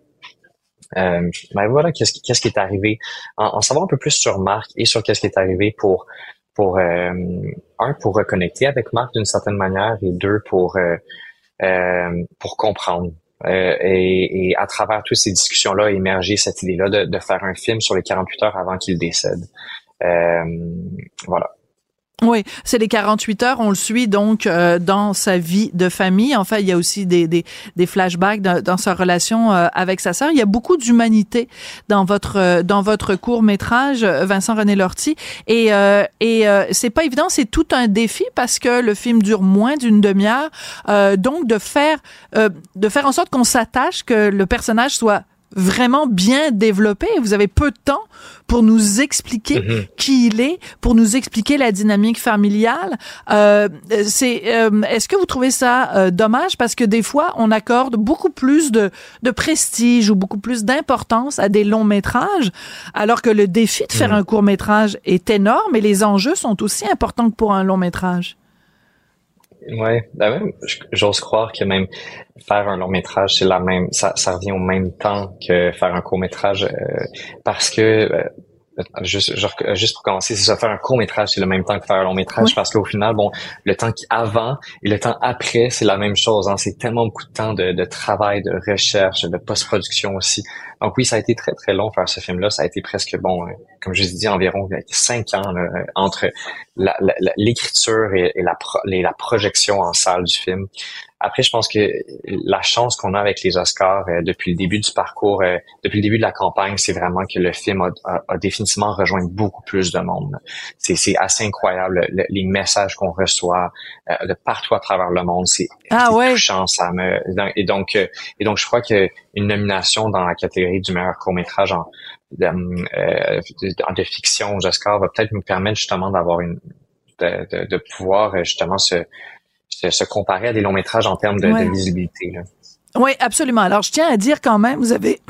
euh, ben voilà, qu'est-ce qui, qu'est-ce qui est arrivé, en, en savoir un peu plus sur Marc et sur qu'est-ce qui est arrivé pour pour euh, un pour reconnecter avec Marc d'une certaine manière et deux pour euh, euh, pour comprendre. Euh, et, et à travers toutes ces discussions-là, a émergé cette idée-là de, de faire un film sur les 48 heures avant qu'il décède. Euh, voilà. Oui, c'est les 48 heures. On le suit donc euh, dans sa vie de famille. Enfin, il y a aussi des, des, des flashbacks dans, dans sa relation euh, avec sa sœur. Il y a beaucoup d'humanité dans votre euh, dans votre court métrage, Vincent René Lortie. Et euh, et euh, c'est pas évident. C'est tout un défi parce que le film dure moins d'une demi-heure. Donc de faire de faire en sorte qu'on s'attache, que le personnage soit vraiment bien développé. Vous avez peu de temps pour nous expliquer Mhm. qui il est, pour nous expliquer la dynamique familiale. Euh, c'est, euh, est-ce que vous trouvez ça euh, dommage? Parce que des fois on accorde beaucoup plus de, de prestige ou beaucoup plus d'importance à des longs métrages, alors que le défi de faire Mhm. un court métrage est énorme et les enjeux sont aussi importants que pour un long métrage. Ouais, ben même, j'ose croire que même faire un long métrage, c'est la même, ça, ça revient au même temps que faire un court métrage, euh, parce que euh, juste, genre, juste pour commencer, c'est ça, faire un court métrage, c'est le même temps que faire un long métrage, Oui. parce qu'au final, bon, le temps qui avant et le temps après, c'est la même chose. Hein, c'est tellement beaucoup de temps de, de travail, de recherche, de post-production aussi. Donc oui, ça a été très très long faire ce film-là. Ça a été presque bon, euh, comme je vous ai dit, environ euh, cinq ans là, euh, entre l'écriture et, et la, pro- et la projection en salle du film. Après, je pense que la chance qu'on a avec les Oscars euh, depuis le début du parcours, euh, depuis le début de la campagne, c'est vraiment que le film a, a- a définitivement rejoint beaucoup plus de monde. C'est, assez incroyable le- les messages qu'on reçoit euh, de partout à travers le monde. C'est, Ah ouais. touchant, ça me et donc euh, et donc je crois que une nomination dans la catégorie du meilleur court métrage en de, euh, de, de fiction aux Oscars va peut-être nous permettre justement d'avoir une de, de, de pouvoir euh, justement se, se, se comparer à des longs métrages en termes de, Ouais. de visibilité. Là. Oui, absolument. Alors, je tiens à dire quand même, vous avez...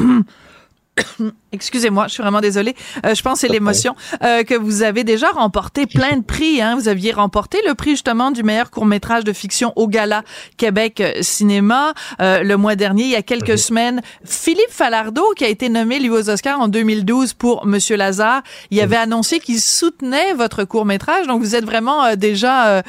Excusez-moi, je suis vraiment désolée. Euh, je pense que c'est l'émotion euh, que vous avez déjà remporté plein de prix. Hein. Vous aviez remporté le prix justement du meilleur court métrage de fiction au Gala Québec euh, Cinéma euh, le mois dernier. Il y a quelques semaines, Philippe Falardeau, qui a été nommé lui aux Oscars en 2012 pour Monsieur Lazare, il avait annoncé qu'il soutenait votre court métrage. Donc vous êtes vraiment déjà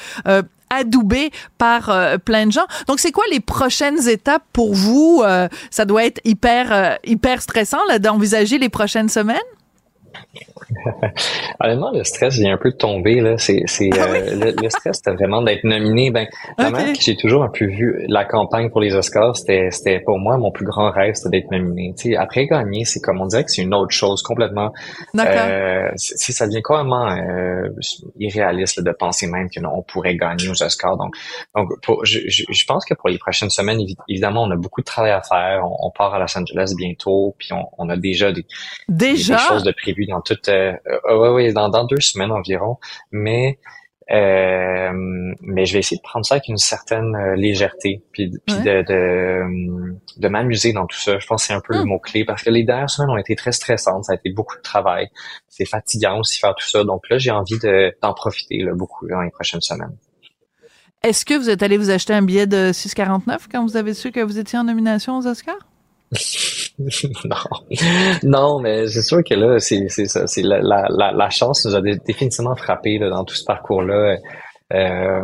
adoubé par euh, plein de gens. Donc, c'est quoi les prochaines étapes pour vous? Euh, ça doit être hyper, euh, hyper stressant d'envisager les prochaines semaines? Honnêtement, le stress vient un peu de tomber. Là. C'est, c'est, Ah euh, le, le stress, c'était vraiment d'être nominé. Ben, la que j'ai toujours un peu vu la campagne pour les Oscars, c'était, c'était pour moi mon plus grand rêve, c'était d'être nominé. Après gagner, c'est comme on dirait que c'est une autre chose complètement. D'accord. Euh, c'est- ça devient carrément euh, irréaliste là, de penser même qu'on pourrait gagner aux Oscars. Donc, donc pour, je, je, je pense que pour les prochaines semaines, évi- évidemment, on a beaucoup de travail à faire. On, on part à Los Angeles bientôt, puis on, on a déjà des Déjà? des choses de prévues dans toute euh, euh, ouais, ouais, dans, dans deux semaines environ. Mais euh, mais je vais essayer de prendre ça avec une certaine légèreté puis, puis de de, de m'amuser dans tout ça. Je pense que c'est un peu le mot clé parce que les dernières semaines ont été très stressantes. Ça a été beaucoup de travail. C'est fatigant aussi faire tout ça. Donc là j'ai envie de d'en profiter là, beaucoup dans les prochaines semaines. Est-ce que vous êtes allé vous acheter un billet de 6,49 quand vous avez su que vous étiez en nomination aux Oscars? non, non, mais c'est sûr que là, c'est ça, la, la, la, chance nous a dé- définitivement frappé dans tout ce parcours-là. Euh,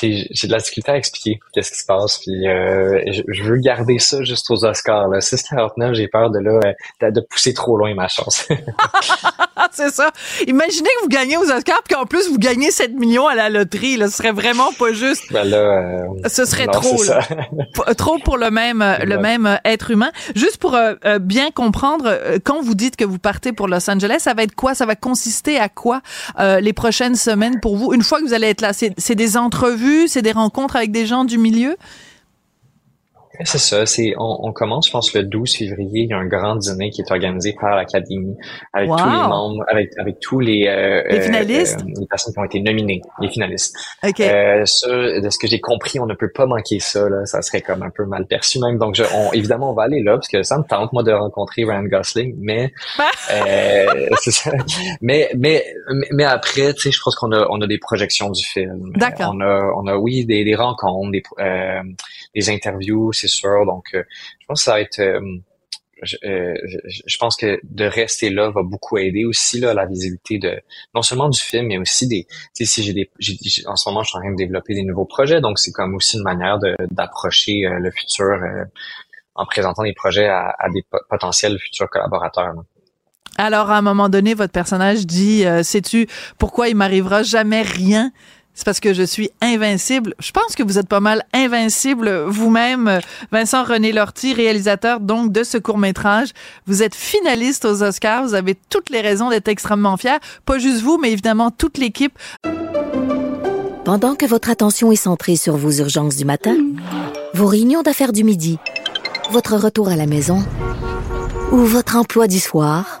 j'ai de la difficulté à expliquer qu'est-ce qui se passe, puis euh, je, je veux garder ça juste aux Oscars. Là. 6,49, j'ai peur de là euh, de, pousser trop loin ma chance. c'est ça. Imaginez que vous gagnez aux Oscars puis qu'en plus vous gagnez 7 millions à la loterie. Là, ce serait vraiment pas juste. ben là, euh, Ce serait non, trop, là. trop pour le même le Ouais. même être humain. Juste pour euh, bien comprendre, quand vous dites que vous partez pour Los Angeles, ça va être quoi? Ça va consister à quoi euh, les prochaines semaines pour vous? Une fois que vous allez être là, c'est des entrevues, c'est des rencontres avec des gens du milieu. C'est ça, c'est on, on commence, je pense, le 12 février. Il y a un grand dîner qui est organisé par l'Académie avec Wow. tous les membres, avec avec tous les euh, Les euh, finalistes? euh, les personnes qui ont été nominées, les finalistes. Ok. Euh, ça, de ce que j'ai compris, on ne peut pas manquer ça. Là, ça serait comme un peu mal perçu même. Donc, je, on, évidemment, on va aller là parce que ça me tente moi de rencontrer Ryan Gosling, mais euh, c'est ça. Mais mais mais- mais après, tu sais, je pense qu'on a on a des projections du film. D'accord. On a on a oui des, des rencontres, des euh, des interviews, c'est sûr. Donc, euh, je pense que ça va être. euh, euh, de rester là va beaucoup aider aussi là la visibilité de non seulement du film mais aussi des tu sais si j'ai des en ce moment je suis en train de développer des nouveaux projets donc c'est comme aussi une manière d'approcher le futur en présentant des projets à, des po- potentiels futurs collaborateurs. Alors, à un moment donné, votre personnage dit, sais-tu pourquoi il m'arrivera jamais rien? C'est parce que je suis invincible. Je pense que vous êtes pas mal invincible vous-même, Vincent René Lortie, réalisateur donc de ce court-métrage. Vous êtes finaliste aux Oscars. Vous avez toutes les raisons d'être extrêmement fier. Pas juste vous, mais évidemment toute l'équipe. Pendant que votre attention est centrée sur vos urgences du matin, vos réunions d'affaires du midi, votre retour à la maison ou votre emploi du soir,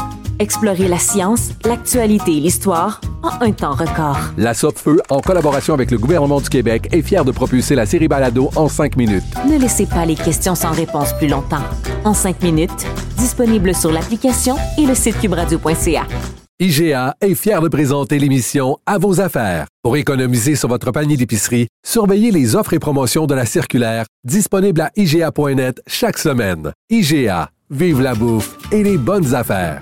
Explorez la science, l'actualité et l'histoire en un temps record. La Feu, en collaboration avec le gouvernement du Québec, est fière de propulser la série Balado en cinq minutes. Ne laissez pas les questions sans réponse plus longtemps. En cinq minutes, disponible sur l'application et le site cubradio.ca. IGA est fier de présenter l'émission À vos affaires. Pour économiser sur votre panier d'épicerie, surveillez les offres et promotions de la circulaire disponible à IGA.net chaque semaine. IGA, vive la bouffe et les bonnes affaires.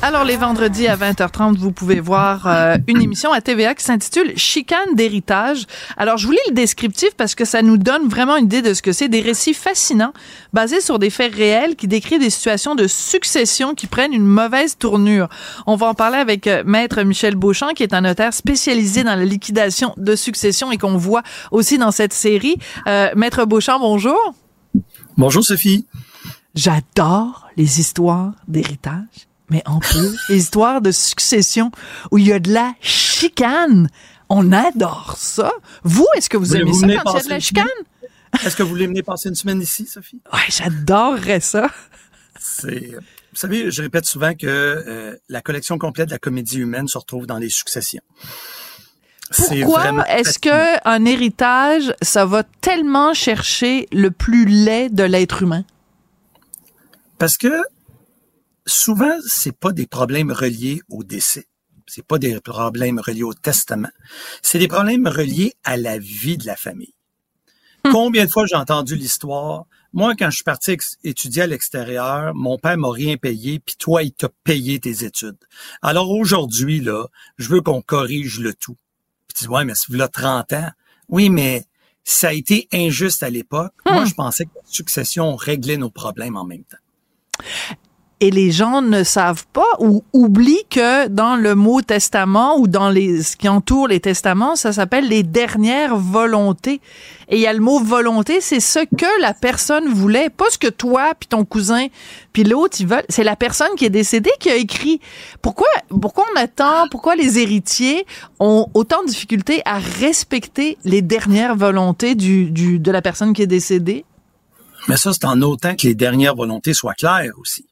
Alors, les vendredis à 20h30, vous pouvez voir euh, une émission à TVA qui s'intitule Chicane d'héritage. Alors, je vous lis le descriptif parce que ça nous donne vraiment une idée de ce que c'est. Des récits fascinants basés sur des faits réels qui décrivent des situations de succession qui prennent une mauvaise tournure. On va en parler avec euh, Maître Michel Beauchamp, qui est un notaire spécialisé dans la liquidation de succession et qu'on voit aussi dans cette série. Euh, Maître Beauchamp, bonjour. Bonjour Sophie. J'adore les histoires d'héritage, mais en plus, les histoires de succession où il y a de la chicane. On adore ça. Vous, est-ce que vous aimez Voulez-vous ça quand il y a de la chicane? Est-ce que vous voulez venir passer une semaine ici, Sophie? Ouais, j'adorerais ça. C'est, savez, je répète souvent que euh, la collection complète de la comédie humaine se retrouve dans les successions. Pourquoi est-ce que un héritage, ça va tellement chercher le plus laid de l'être humain? Parce que souvent, c'est pas des problèmes reliés au décès. C'est pas des problèmes reliés au testament. C'est des problèmes reliés à la vie de la famille. Combien de fois j'ai entendu l'histoire? Moi, quand je suis parti étudier à l'extérieur, mon père m'a rien payé, puis toi, il t'a payé tes études. Alors aujourd'hui, là, je veux qu'on corrige le tout. Puis tu dis, ouais, mais c'est là 30 ans. Oui, mais ça a été injuste à l'époque. Moi, je pensais que la succession réglait nos problèmes en même temps. Et les gens ne savent pas ou oublient que dans le mot testament ou dans les ce qui entoure les testaments, ça s'appelle les dernières volontés. Et il y a le mot volonté, c'est ce que la personne voulait, pas ce que toi puis ton cousin puis l'autre ils veulent. C'est la personne qui est décédée qui a écrit. Pourquoi pourquoi on attend Pourquoi les héritiers ont autant de difficultés à respecter les dernières volontés du, du de la personne qui est décédée? Mais ça, c'est en autant que les dernières volontés soient claires aussi.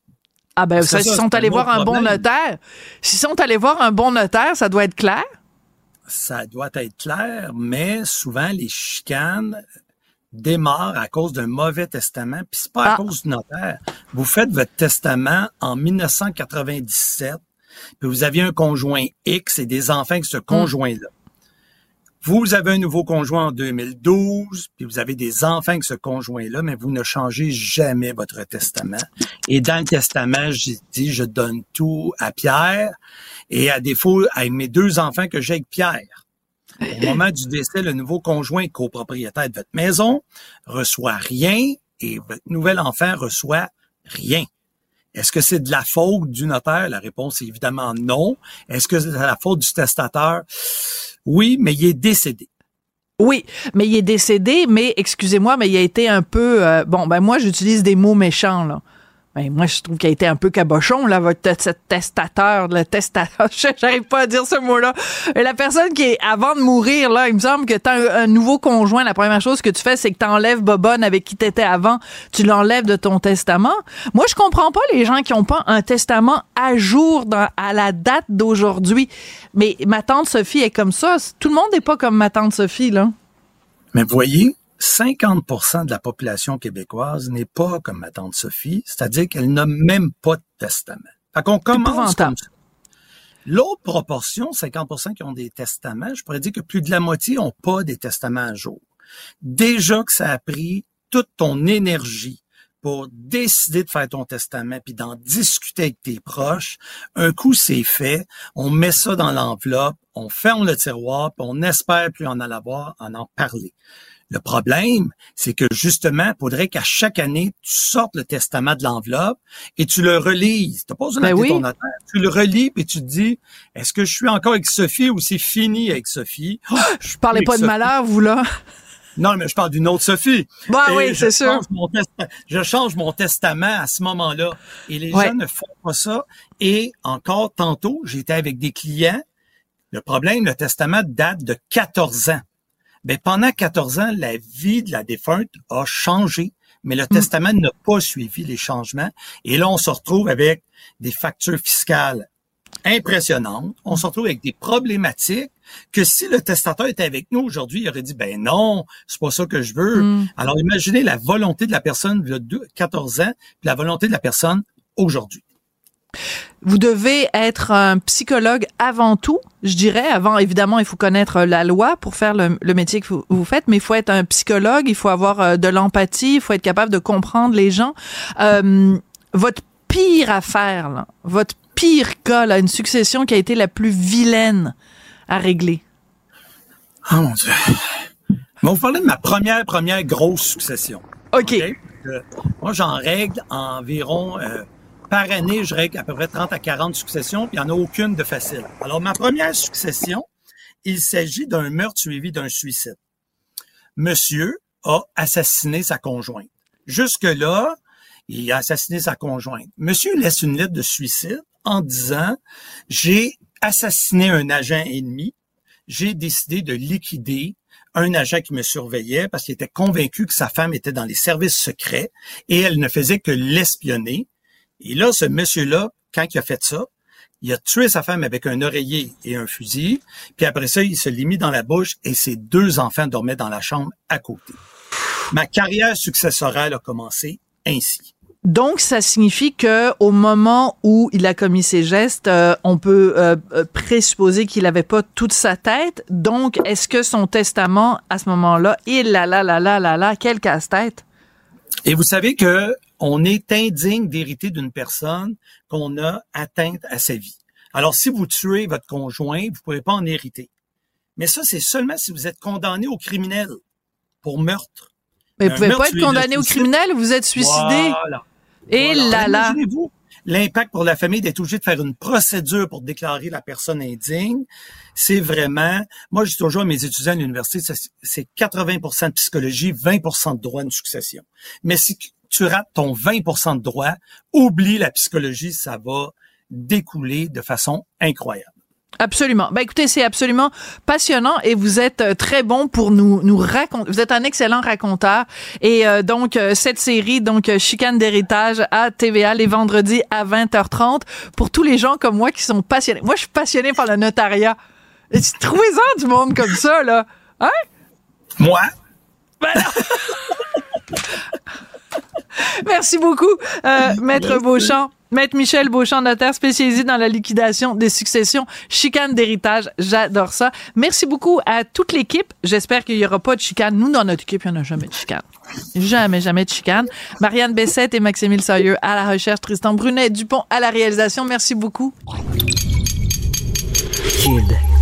Ah ben, Ça, ça, sont allés voir un bon notaire, s'ils sont allés voir un bon notaire, ça doit être clair? Ça doit être clair, mais souvent, les chicanes démarrent à cause d'un mauvais testament, puis c'est pas à Ah. cause du notaire. Vous faites votre testament en 1997, puis vous aviez un conjoint X et des enfants avec ce conjoint-là. Vous avez un nouveau conjoint en 2012, puis vous avez des enfants avec ce conjoint-là, mais vous ne changez jamais votre testament. Et dans le testament, j'ai dit, je donne tout à Pierre, et à défaut, avec mes deux enfants que j'ai avec Pierre. Au moment du décès, le nouveau conjoint copropriétaire de votre maison reçoit rien et votre nouvel enfant reçoit rien. Est-ce que c'est de la faute du notaire? La réponse est évidemment non. Est-ce que c'est de la faute du testateur? Oui, mais il est décédé. Oui, mais il est décédé, mais excusez-moi, mais il a été un peu euh, bon. Ben moi, j'utilise des mots méchants là. Ben, moi, je trouve a été un peu cabochon, là, votre te- testateur, le testateur. J'arrive pas à dire ce mot-là. Et La personne qui est, avant de mourir, là, il me semble que t'as un, un nouveau conjoint. La première chose que tu fais, c'est que t'enlèves Bobonne avec qui t'étais avant. Tu l'enlèves de ton testament. Moi, je comprends pas les gens qui ont pas un testament à jour dans, à la date d'aujourd'hui. Mais ma tante Sophie est comme ça. Tout le monde n'est pas comme ma tante Sophie, là. Mais voyez, 50% de la population québécoise n'est pas comme ma tante Sophie, c'est-à-dire qu'elle n'a même pas de testament. Fait qu'on commence comme ça. L'autre proportion, 50% qui ont des testaments, je pourrais dire que plus de la moitié n'ont pas des testaments à jour. Déjà que ça a pris toute ton énergie pour décider de faire ton testament puis d'en discuter avec tes proches, un coup c'est fait, on met ça dans l'enveloppe, on ferme le tiroir, puis on espère plus en avoir, en en parler. Le problème, c'est que justement, il faudrait qu'à chaque année, tu sortes le testament de l'enveloppe et tu le relises. Tu pas besoin Ben oui. ton notaire. Tu le relis puis tu te dis, est-ce que je suis encore avec Sophie ou c'est fini avec Sophie? Oh, je plus pas de Sophie. malheur, vous, là. Non, mais je parle d'une autre Sophie. Bah Et oui, c'est sûr. je change mon testament à ce moment-là. Et les Ouais. gens ne font pas ça. Et encore tantôt, j'étais avec des clients. Le problème, le testament date de 14 ans. Ben, pendant 14 ans, la vie de la défunte a changé, mais le testament n'a pas suivi les changements. Et là, on se retrouve avec des factures fiscales impressionnantes. On se retrouve avec des problématiques que si le testateur était avec nous aujourd'hui, il aurait dit, ben non, c'est pas ça que je veux. Mm. Alors, imaginez la volonté de la personne il y a deux- 14 ans, puis la volonté de la personne aujourd'hui. Vous devez être un psychologue avant tout, je dirais. Avant, évidemment, il faut connaître la loi pour faire le, le métier que vous, vous faites, mais il faut être un psychologue, il faut avoir euh, de l'empathie, il faut être capable de comprendre les gens. Euh, votre pire affaire, là, votre pire cas, là, une succession qui a été la plus vilaine à régler. Oh mon Dieu. Mais vous parlez de ma première, première grosse succession. OK? Euh, moi, j'en règle environ, euh, par année, je règle à peu près 30 à 40 successions, puis il n'y en a aucune de facile. Alors, ma première succession, il s'agit d'un meurtre suivi d'un suicide. Monsieur a assassiné sa conjointe. Jusque-là, il a assassiné sa conjointe. Monsieur laisse une lettre de suicide en disant, j'ai assassiné un agent ennemi, j'ai décidé de liquider un agent qui me surveillait parce qu'il était convaincu que sa femme était dans les services secrets et elle ne faisait que l'espionner. Et là, ce monsieur-là, quand il a fait ça, il a tué sa femme avec un oreiller et un fusil, puis après ça, il se l'est mis dans la bouche et ses deux enfants dormaient dans la chambre à côté. Ma carrière successorale a commencé ainsi. Donc, ça signifie que au moment où il a commis ces gestes, euh, on peut euh, euh, présupposer qu'il n'avait pas toute sa tête. Donc, est-ce que son testament, à ce moment-là, il là là là là là là, quel casse-tête? Et vous savez que on est indigne d'hériter d'une personne qu'on a atteinte à sa vie. Alors, si vous tuez votre conjoint, vous ne pouvez pas en hériter. Mais ça, c'est seulement si vous êtes condamné au criminel pour meurtre. Mais vous pouvez pas être condamné au criminel, vous êtes suicidé. Voilà. Et là là. Imaginez-vous l'impact pour la famille d'être obligé de faire une procédure pour déclarer la personne indigne. C'est vraiment, moi, je dis toujours à mes étudiants à l'université, c'est 80% de psychologie, 20% de droit de succession. Mais si tu rates ton 20 de droit, oublie la psychologie, ça va découler de façon incroyable. Absolument. Ben écoutez, c'est absolument passionnant et vous êtes euh, très bon pour nous nous raconter. Vous êtes un excellent raconteur et euh, donc euh, cette série donc chicane d'héritage à TVA les vendredis à 20h30 pour tous les gens comme moi qui sont passionnés. Moi, je suis passionné par le notariat. Trouvez-en du monde comme ça là? Hein? Moi? Ben Merci beaucoup, euh, Maître Beauchamp. Maître Michel Beauchamp, notaire spécialisé dans la liquidation des successions, chicane d'héritage. J'adore ça. Merci beaucoup à toute l'équipe. J'espère qu'il n'y aura pas de chicane. Nous, dans notre équipe, il n'y en a jamais de chicane. Jamais, jamais de chicane. Marianne Bessette et Maximile Sailleux à la recherche, Tristan Brunet Dupont à la réalisation. Merci beaucoup. Kid.